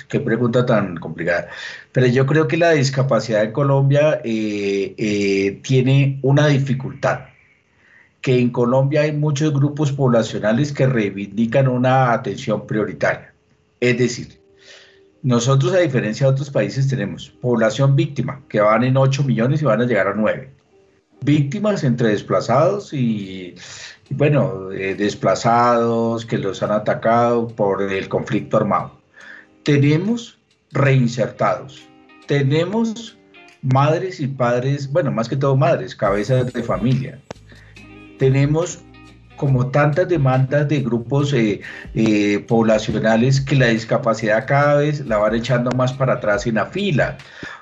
qué pregunta tan complicada, pero yo creo que la discapacidad en Colombia eh, tiene una dificultad que en Colombia hay muchos grupos poblacionales que reivindican una atención prioritaria. Es decir, nosotros a diferencia de otros países tenemos población víctima, que van en 8 millones y van a llegar a 9. Víctimas entre desplazados y, bueno, eh, desplazados que los han atacado por el conflicto armado. Tenemos reinsertados, tenemos madres y padres, bueno, más que todo madres, cabezas de familia, tenemos como tantas demandas de grupos eh, eh, poblacionales que la discapacidad cada vez la van echando más para atrás en la fila.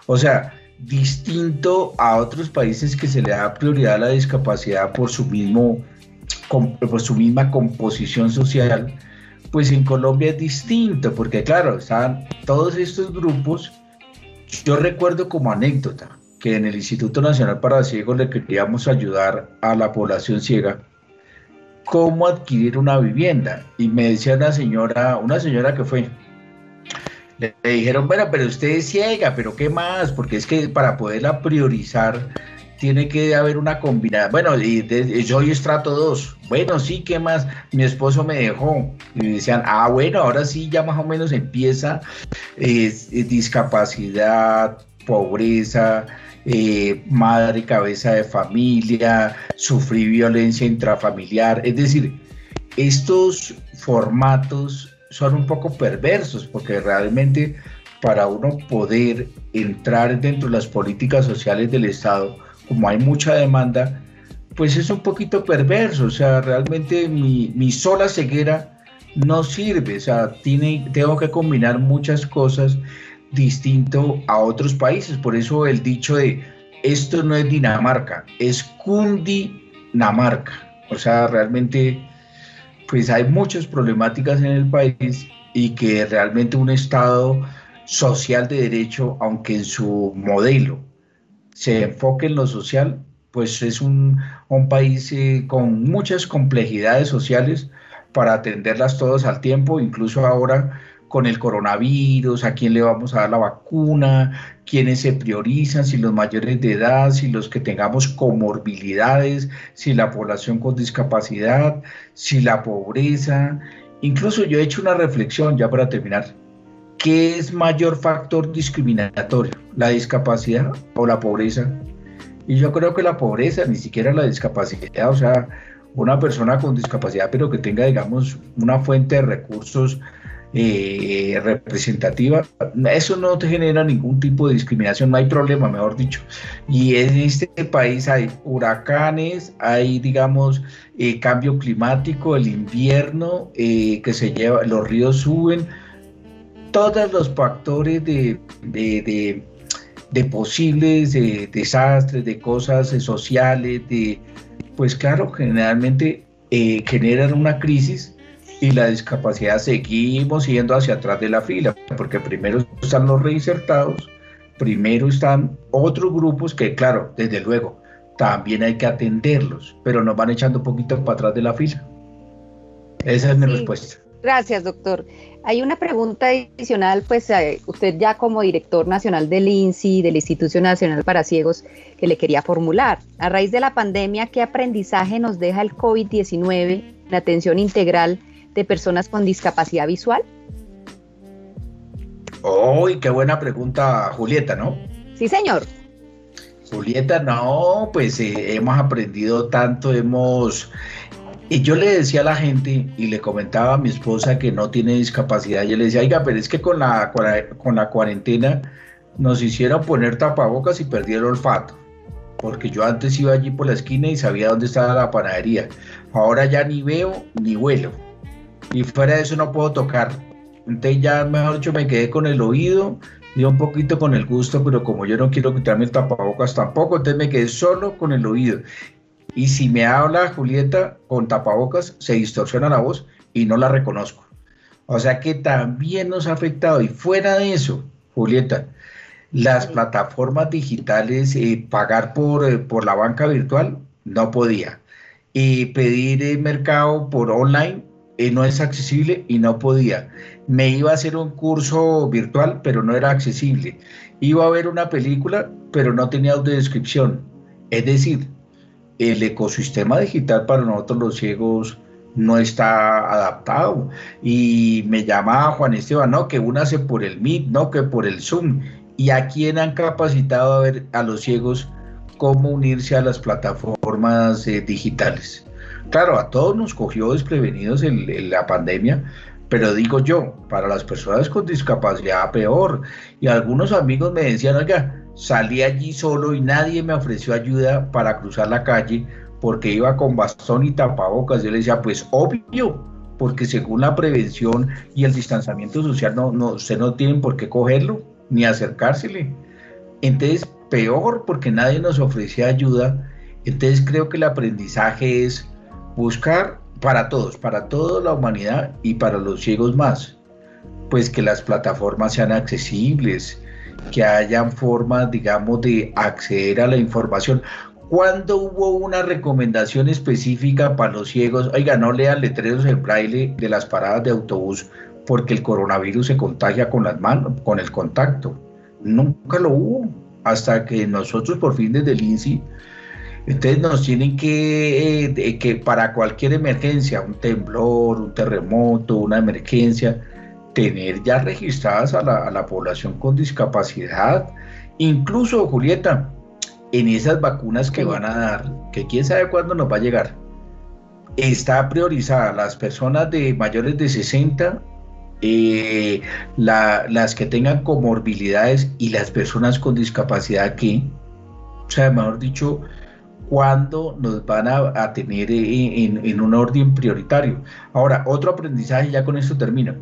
O sea, distinto a otros países que se le da prioridad a la discapacidad por su mismo por su misma composición social, pues en Colombia es distinto, porque claro, están todos estos grupos, yo recuerdo como anécdota que en el Instituto Nacional para Ciegos le queríamos ayudar a la población ciega cómo adquirir una vivienda. Y me decía una señora, una señora que fue, le, dijeron, bueno, pero usted es ciega, pero ¿qué más? Porque es que para poderla priorizar tiene que haber una combinación. Bueno, y yo hoy estrato dos. Bueno, sí, ¿qué más? Mi esposo me dejó. Y me decían, ah, bueno, ahora sí, ya más o menos empieza discapacidad, pobreza, eh, madre cabeza de familia, sufrí violencia intrafamiliar. Es decir, estos formatos son un poco perversos porque realmente para uno poder entrar dentro de las políticas sociales del Estado, como hay mucha demanda, pues es un poquito perverso. O sea, realmente mi, mi sola ceguera no sirve. O sea, tiene, tengo que combinar muchas cosas distinto a otros países. Por eso el dicho de esto no es Dinamarca, es Cundinamarca. O sea, realmente pues hay muchas problemáticas en el país y que realmente un Estado social de derecho, aunque en su modelo se enfoque en lo social, pues es un, país eh, con muchas complejidades sociales para atenderlas todas al tiempo, incluso ahora con el coronavirus, a quién le vamos a dar la vacuna, quiénes se priorizan, si los mayores de edad, si los que tengamos comorbilidades, si la población con discapacidad, si la pobreza. Incluso yo he hecho una reflexión ya para terminar. ¿Qué es mayor factor discriminatorio? ¿La discapacidad o la pobreza? Y yo creo que la pobreza, ni siquiera la discapacidad, o sea, una persona con discapacidad, pero que tenga, digamos, una fuente de recursos eh, representativa, eso no te genera ningún tipo de discriminación, no hay problema, mejor dicho. Y en este país hay huracanes, hay, digamos, eh, cambio climático, el invierno eh, que se lleva, los ríos suben, todos los factores de, de, posibles desastres, de cosas sociales, de, pues claro, generalmente generan una crisis y la discapacidad seguimos yendo hacia atrás de la fila, porque primero están los reinsertados, primero están otros grupos que, claro, desde luego, también hay que atenderlos, pero nos van echando un poquito para atrás de la fila. Esa es mi respuesta. Gracias, doctor. Hay una pregunta adicional, pues eh, usted ya como director nacional del INSI, del Instituto Nacional para Ciegos, que le quería formular. A raíz de la pandemia, ¿qué aprendizaje nos deja el COVID-19, la atención integral de personas con discapacidad visual? ¡Uy, qué buena pregunta, Julieta, ¿no? Sí, señor. Julieta, no, pues eh, hemos aprendido tanto, hemos... Y yo le decía a la gente y le comentaba a mi esposa que no tiene discapacidad, yo le decía, oiga, pero es que con la, con la cuarentena nos hicieron poner tapabocas y perdí el olfato porque yo antes iba allí por la esquina y sabía dónde estaba la panadería. Ahora ya ni veo ni vuelo y fuera de eso no puedo tocar. Entonces ya, mejor dicho, me quedé con el oído y un poquito con el gusto, pero como yo no quiero quitarme el tapabocas tampoco, entonces me quedé solo con el oído. Y si me habla Julieta con tapabocas, se distorsiona la voz y no la reconozco. O sea que también nos ha afectado. Y fuera de eso, Julieta, las plataformas digitales, eh, pagar por, eh, por la banca virtual, no podía. Y pedir el mercado por online, no es accesible y no podía. Me iba a hacer un curso virtual, pero no era accesible. Iba a ver una película, pero no tenía audiodescripción. Es decir, el ecosistema digital para nosotros los ciegos no está adaptado. Y me llamaba Juan Esteban, no, que hace por el Meet, no, que por el Zoom. ¿Y a quién han capacitado a ver a los ciegos cómo unirse a las plataformas eh, digitales? Claro, a todos nos cogió desprevenidos en, la pandemia, pero digo yo, para las personas con discapacidad peor. Y algunos amigos me decían, oiga, salí allí solo y nadie me ofreció ayuda para cruzar la calle porque iba con bastón y tapabocas. Yo le decía, pues obvio, porque según la prevención y el distanciamiento social, no, no, usted no tiene por qué cogerlo ni acercársele. Entonces, peor porque nadie nos ofrecía ayuda. Entonces creo que el aprendizaje es buscar para todos, para toda la humanidad y para los ciegos más, pues que las plataformas sean accesibles, que hayan formas, digamos, de acceder a la información. ¿Cuándo hubo una recomendación específica para los ciegos? Oiga, no lean letreros en braille de las paradas de autobús porque el coronavirus se contagia con las manos, con el contacto. Nunca lo hubo hasta que nosotros por fin desde el INSI entonces nos tienen que, eh, que para cualquier emergencia, un temblor, un terremoto, una emergencia, tener ya registradas a la, a la población con discapacidad. Incluso, Julieta, en esas vacunas que van a dar, que quién sabe cuándo nos va a llegar, está priorizada las personas de mayores de 60, eh, las que tengan comorbilidades y las personas con discapacidad que, o sea, mejor dicho, cuándo nos van a, tener en, en, un orden prioritario. Ahora, otro aprendizaje, ya con esto termino,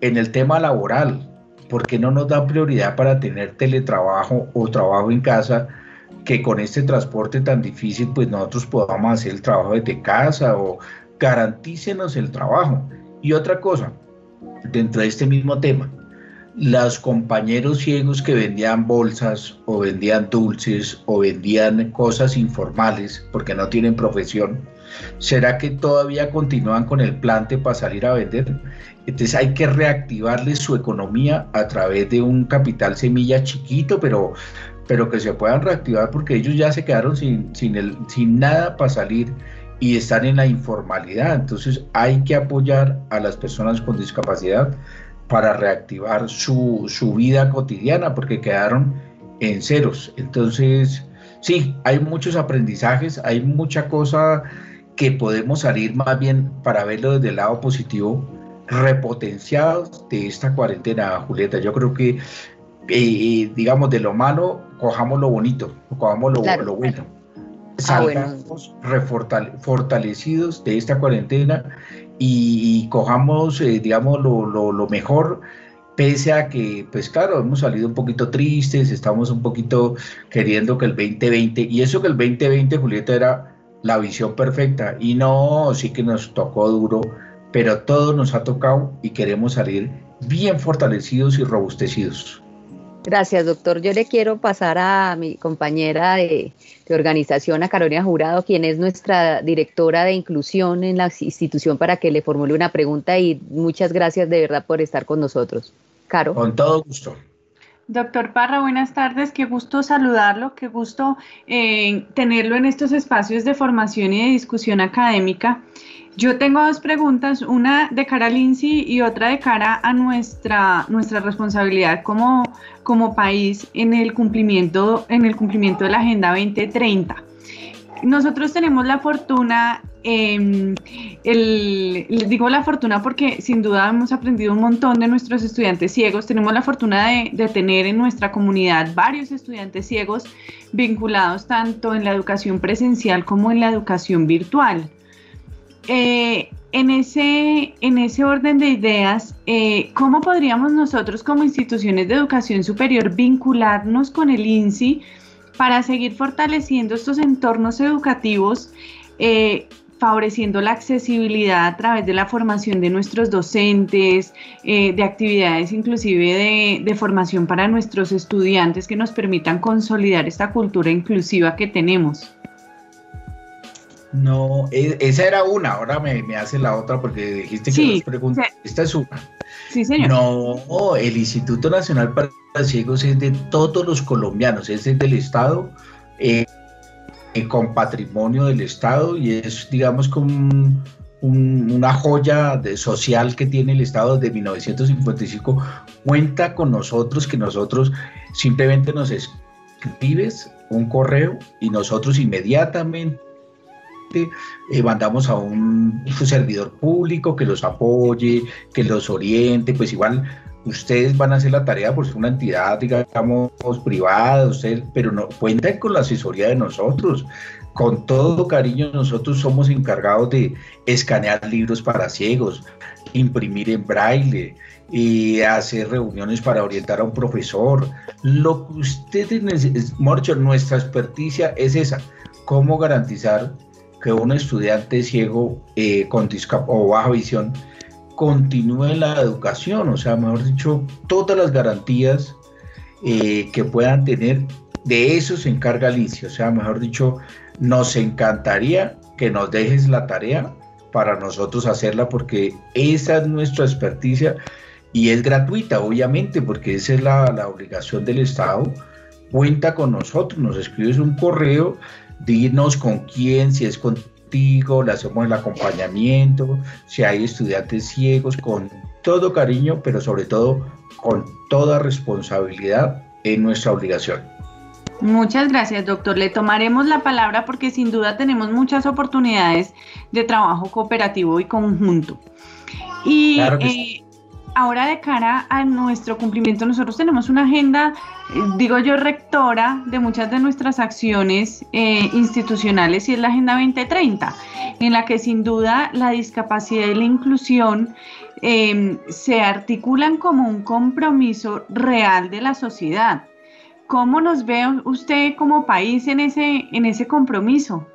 en el tema laboral, ¿por qué no nos da prioridad para tener teletrabajo o trabajo en casa? que con este transporte tan difícil, pues nosotros podamos hacer el trabajo desde casa o garantícenos el trabajo. Y otra cosa, dentro de este mismo tema, los compañeros ciegos que vendían bolsas o vendían dulces o vendían cosas informales porque no tienen profesión, ¿será que todavía continúan con el plante para salir a vender? Entonces hay que reactivarles su economía a través de un capital semilla chiquito, pero, pero que se puedan reactivar porque ellos ya se quedaron sin, sin, el, sin nada para salir y están en la informalidad. Entonces hay que apoyar a las personas con discapacidad para reactivar su, su vida cotidiana porque quedaron en ceros. Entonces, sí, hay muchos aprendizajes, hay mucha cosa que podemos salir más bien para verlo desde el lado positivo, repotenciados de esta cuarentena, Julieta. Yo creo que, eh, digamos, de lo malo, cojamos lo bonito, cojamos lo, lo bueno. Ah, Salgamos fortalecidos de esta cuarentena y, cojamos, eh, digamos, lo, lo, mejor, pese a que, pues claro, hemos salido un poquito tristes, estamos un poquito queriendo que el 2020, y eso que el 2020, Julieta, era la visión perfecta, y no, sí que nos tocó duro, pero todo nos ha tocado y queremos salir bien fortalecidos y robustecidos. Gracias, doctor. Yo le quiero pasar a mi compañera de, organización, a Carolina Jurado, quien es nuestra directora de inclusión en la institución, para que le formule una pregunta y muchas gracias de verdad por estar con nosotros. Caro. Con todo gusto. Doctor Parra, buenas tardes. Qué gusto saludarlo, qué gusto eh, tenerlo en estos espacios de formación y de discusión académica. Yo tengo dos preguntas, una de cara al INSI y otra de cara a nuestra, nuestra responsabilidad como, como país en el, cumplimiento, en el cumplimiento de la Agenda 2030. Nosotros tenemos la fortuna, eh, les digo la fortuna porque sin duda hemos aprendido un montón de nuestros estudiantes ciegos. Tenemos la fortuna de, de tener en nuestra comunidad varios estudiantes ciegos vinculados tanto en la educación presencial como en la educación virtual. Eh, en, ese, en ese orden de ideas, eh, ¿cómo podríamos nosotros como instituciones de educación superior vincularnos con el INSI para seguir fortaleciendo estos entornos educativos, eh, favoreciendo la accesibilidad a través de la formación de nuestros docentes, de actividades inclusive de, de formación para nuestros estudiantes que nos permitan consolidar esta cultura inclusiva que tenemos? No, e, esa era una, ahora me, hace la otra porque dijiste que dos preguntas. Esta es una. Sí, señor. No, el Instituto Nacional para Ciegos es de todos los colombianos, es del Estado, eh, eh, con patrimonio del Estado y es, digamos, como una joya de, social que tiene el Estado desde 1955. Cuenta con nosotros, que nosotros simplemente nos escribes un correo y nosotros inmediatamente eh, mandamos a un servidor público que los apoye, que los oriente, pues igual ustedes van a hacer la tarea por ser una entidad, digamos, privada, ustedes, pero no cuentan con la asesoría de nosotros. con todo cariño nosotros somos encargados de escanear libros para ciegos, imprimir en braille, y hacer reuniones para orientar a un profesor. Lo que ustedes necesitan, nuestra experticia es esa, cómo garantizar que un estudiante ciego eh, con o baja visión continúe la educación, o sea, mejor dicho, todas las garantías eh, que puedan tener, de eso se encarga Alicia, o sea, mejor dicho, nos encantaría que nos dejes la tarea para nosotros hacerla porque esa es nuestra experticia y es gratuita, obviamente, porque esa es la, la obligación del Estado. Cuenta con nosotros, nos escribes un correo, dinos con quién, si es contigo, le hacemos el acompañamiento, si hay estudiantes ciegos, con todo cariño, pero sobre todo con toda responsabilidad en nuestra obligación. Muchas gracias, doctor. Le tomaremos la palabra porque sin duda tenemos muchas oportunidades de trabajo cooperativo y conjunto. Y eh, ahora de cara a nuestro cumplimiento, nosotros tenemos una agenda, eh, digo yo, rectora de muchas de nuestras acciones eh, institucionales y es la Agenda 2030, en la que sin duda la discapacidad y la inclusión em, se articulan como un compromiso real de la sociedad. ¿Cómo nos ve usted como país en ese, en ese compromiso?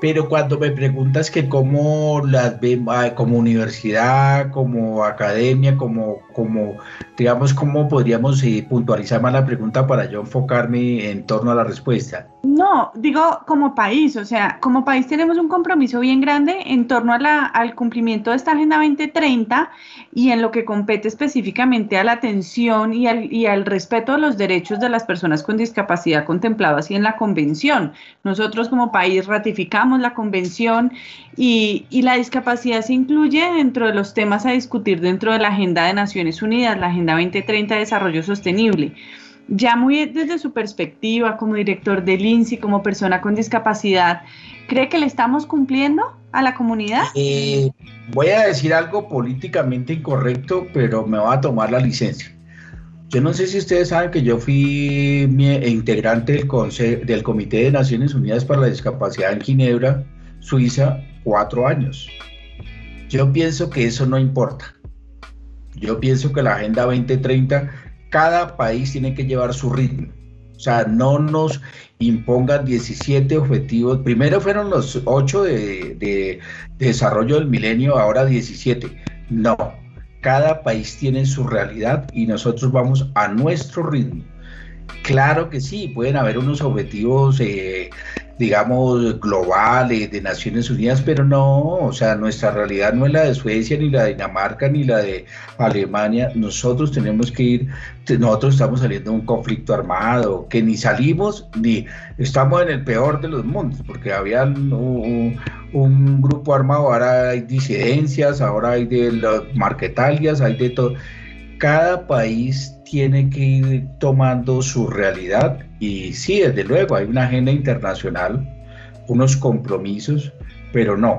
Pero cuando me preguntas que cómo las vemos ah, como universidad, como academia, como, como digamos, cómo podríamos eh, puntualizar más la pregunta para yo enfocarme en torno a la respuesta. No, digo como país, o sea, como país tenemos un compromiso bien grande en torno a la, al cumplimiento de esta Agenda 2030 y en lo que compete específicamente a la atención y al, y al respeto a los derechos de las personas con discapacidad contemplados así en la Convención. Nosotros como país ratificamos la Convención y, la discapacidad se incluye dentro de los temas a discutir dentro de la Agenda de Naciones Unidas, la Agenda 2030 de Desarrollo Sostenible ya muy desde su perspectiva como director del INSI, como persona con discapacidad, ¿cree que le estamos cumpliendo a la comunidad? Eh, voy a decir algo políticamente incorrecto, pero me va a tomar la licencia. Yo no sé si ustedes saben que yo fui integrante del, del Comité de Naciones Unidas para la Discapacidad en Ginebra, Suiza, cuatro años. Yo pienso que eso no importa. Yo pienso que la Agenda 2030 cada país tiene que llevar su ritmo. O sea, no nos impongan 17 objetivos. Primero fueron los 8 de, desarrollo del milenio, ahora 17. No, cada país tiene su realidad y nosotros vamos a nuestro ritmo. Claro que sí, pueden haber unos objetivos eh, digamos, globales de Naciones Unidas, pero no, o sea, nuestra realidad no es la de Suecia, ni la de Dinamarca, ni la de Alemania. Nosotros tenemos que ir, nosotros estamos saliendo de un conflicto armado, que ni salimos, ni estamos en el peor de los mundos, porque había un, grupo armado, ahora hay disidencias, ahora hay de los marquetalias, hay de todo. Cada país tiene que ir tomando su realidad y sí, desde luego, hay una agenda internacional, unos compromisos, pero no.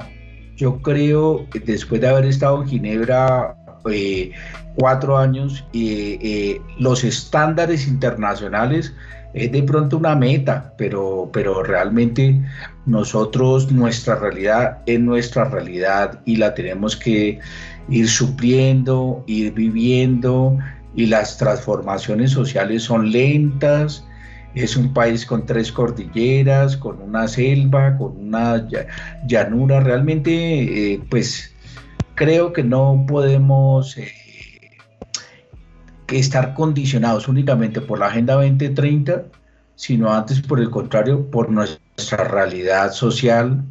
Yo creo después de haber estado en Ginebra eh, cuatro años, eh, eh, los estándares internacionales es de pronto una meta, pero, pero realmente nosotros, nuestra realidad es nuestra realidad y la tenemos que ir supliendo, ir viviendo y las transformaciones sociales son lentas. Es un país con tres cordilleras, con una selva, con una llanura. Realmente, eh, pues creo que no podemos eh, estar condicionados únicamente por la Agenda 2030, sino antes, por el contrario, por nuestra realidad social,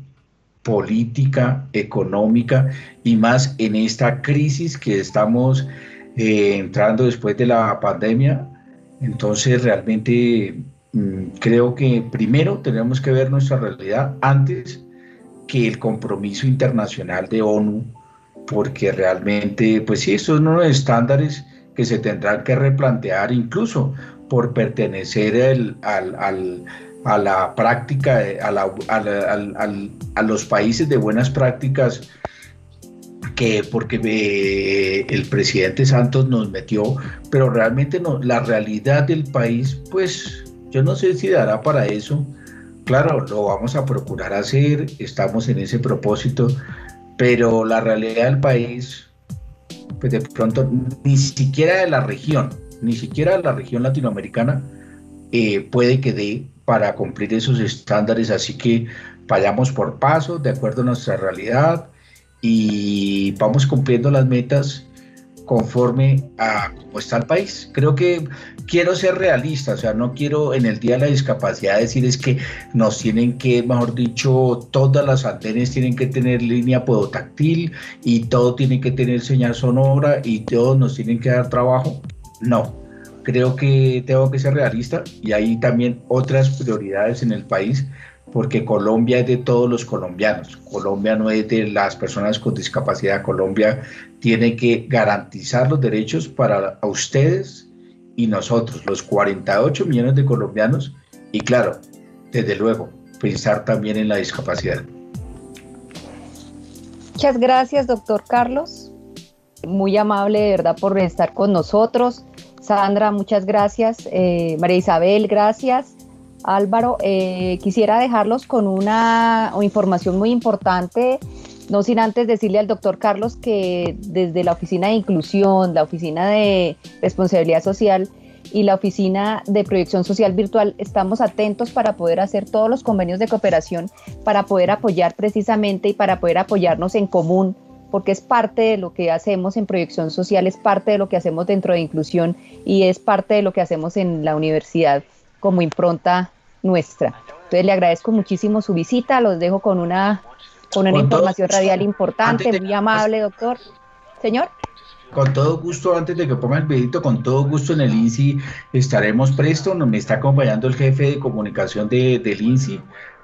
política, económica y más en esta crisis que estamos eh, entrando después de la pandemia. Entonces realmente creo que primero tenemos que ver nuestra realidad antes que el compromiso internacional de ONU, porque realmente, pues sí, estos son unos estándares que se tendrán que replantear incluso por pertenecer al, a la práctica, a, los países de buenas prácticas que porque eh, el presidente Santos nos metió, pero realmente no, la realidad del país, pues yo no sé si dará para eso, claro, lo vamos a procurar hacer, estamos en ese propósito, pero la realidad del país, pues de pronto, ni siquiera de la región, ni siquiera de la región latinoamericana, eh, puede que dé para cumplir esos estándares, así que vayamos por paso, de acuerdo a nuestra realidad, y vamos cumpliendo las metas conforme a cómo está el país. Creo que quiero ser realista, o sea, no quiero en el Día de la Discapacidad decir es que nos tienen que, mejor dicho, todas las antenas tienen que tener línea podotáctil y todo tiene que tener señal sonora y todos nos tienen que dar trabajo. No, creo que tengo que ser realista y hay también otras prioridades en el país porque Colombia es de todos los colombianos. Colombia no es de las personas con discapacidad. Colombia tiene que garantizar los derechos para ustedes y nosotros, los 48 millones de colombianos. Y claro, desde luego, pensar también en la discapacidad. Muchas gracias, doctor Carlos. Muy amable, de verdad, por estar con nosotros. Sandra, muchas gracias. Eh, María Isabel, gracias. Álvaro, eh, quisiera dejarlos con una información muy importante, no sin antes decirle al doctor Carlos que desde la Oficina de Inclusión, la Oficina de Responsabilidad Social y la Oficina de Proyección Social Virtual estamos atentos para poder hacer todos los convenios de cooperación, para poder apoyar precisamente y para poder apoyarnos en común porque es parte de lo que hacemos en proyección social, es parte de lo que hacemos dentro de inclusión y es parte de lo que hacemos en la universidad como impronta nuestra. Entonces le agradezco muchísimo su visita, los dejo con una, con una información radial importante, muy amable, doctor. Señor. Con todo gusto, antes de que ponga el videito, con todo gusto en el INSI estaremos presto. Me está acompañando el jefe de comunicación de, del INSI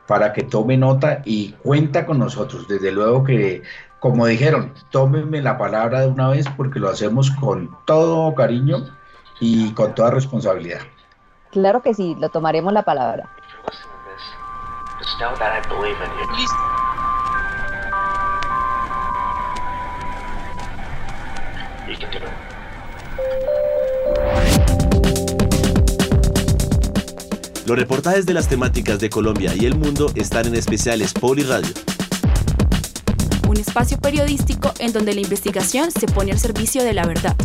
para que tome nota y cuenta con nosotros. Desde luego que, como dijeron, tómenme la palabra de una vez porque lo hacemos con todo cariño y con toda responsabilidad. Claro que sí, lo tomaremos la palabra. Los reportajes de las temáticas de Colombia y el mundo están en especiales Poli Radio. Un espacio periodístico en donde la investigación se pone al servicio de la verdad.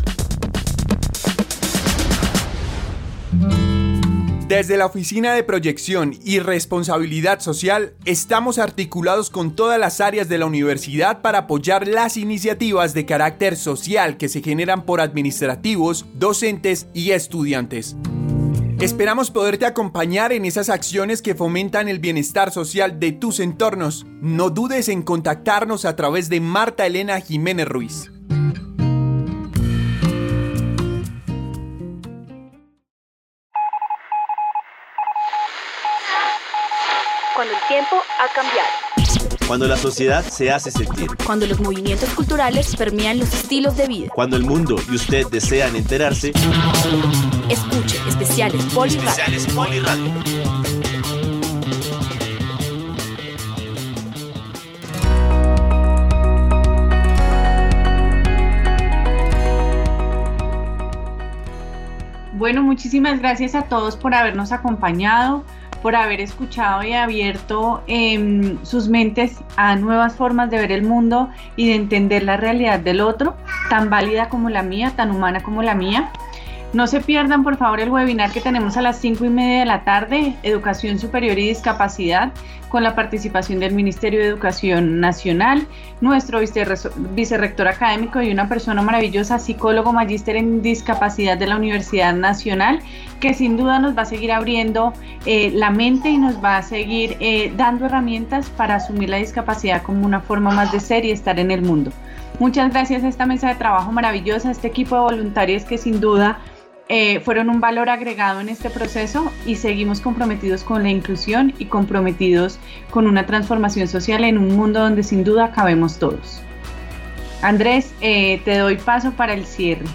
Desde la Oficina de Proyección y Responsabilidad Social, estamos articulados con todas las áreas de la universidad para apoyar las iniciativas de carácter social que se generan por administrativos, docentes y estudiantes. Esperamos poderte acompañar en esas acciones que fomentan el bienestar social de tus entornos. No dudes en contactarnos a través de Marta Elena Jiménez Ruiz. Tiempo ha cambiado. Cuando la sociedad se hace sentir. Cuando los movimientos culturales permean los estilos de vida. Cuando el mundo y usted desean enterarse. Escuche especiales Poli Radio. Especiales Poli Radio. Bueno, muchísimas gracias a todos por habernos acompañado, por haber escuchado y abierto em, sus mentes a nuevas formas de ver el mundo y de entender la realidad del otro, tan válida como la mía, tan humana como la mía. No se pierdan, por favor, el webinar que tenemos a las 5 y media de la tarde, Educación Superior y Discapacidad, con la participación del Ministerio de Educación Nacional, nuestro vicerrector académico y una persona maravillosa, psicólogo magíster en discapacidad de la Universidad Nacional, que sin duda nos va a seguir abriendo eh, la mente y nos va a seguir eh, dando herramientas para asumir la discapacidad como una forma más de ser y estar en el mundo. Muchas gracias a esta mesa de trabajo maravillosa, a este equipo de voluntarios que sin duda eh, fueron un valor agregado en este proceso y seguimos comprometidos con la inclusión y comprometidos con una transformación social en un mundo donde sin duda cabemos todos. Andrés, eh, te doy paso para el cierre.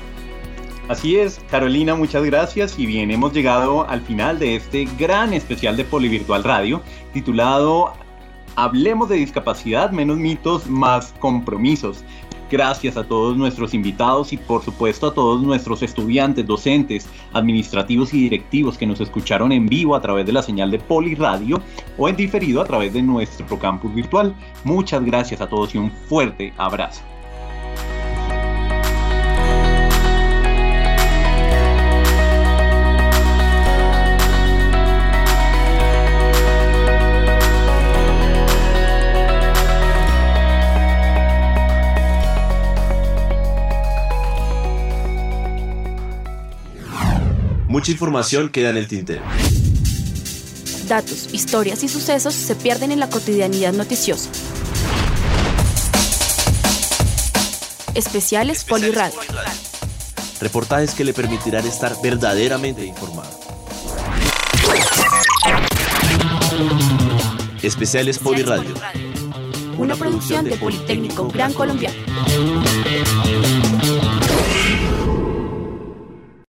Así es, Carolina, muchas gracias y bien, hemos llegado al final de este gran especial de Polivirtual Radio titulado Hablemos de discapacidad, menos mitos, más compromisos. Gracias a todos nuestros invitados y por supuesto a todos nuestros estudiantes, docentes, administrativos y directivos que nos escucharon en vivo a través de la señal de Poliradio o en diferido a través de nuestro campus virtual. Muchas gracias a todos y un fuerte abrazo. Mucha información queda en el tintero. Datos, historias y sucesos se pierden en la cotidianidad noticiosa. Especiales Poliradio. Reportajes que le permitirán estar verdaderamente informado. Especiales Poliradio. Una producción de Politécnico Gran Colombiano.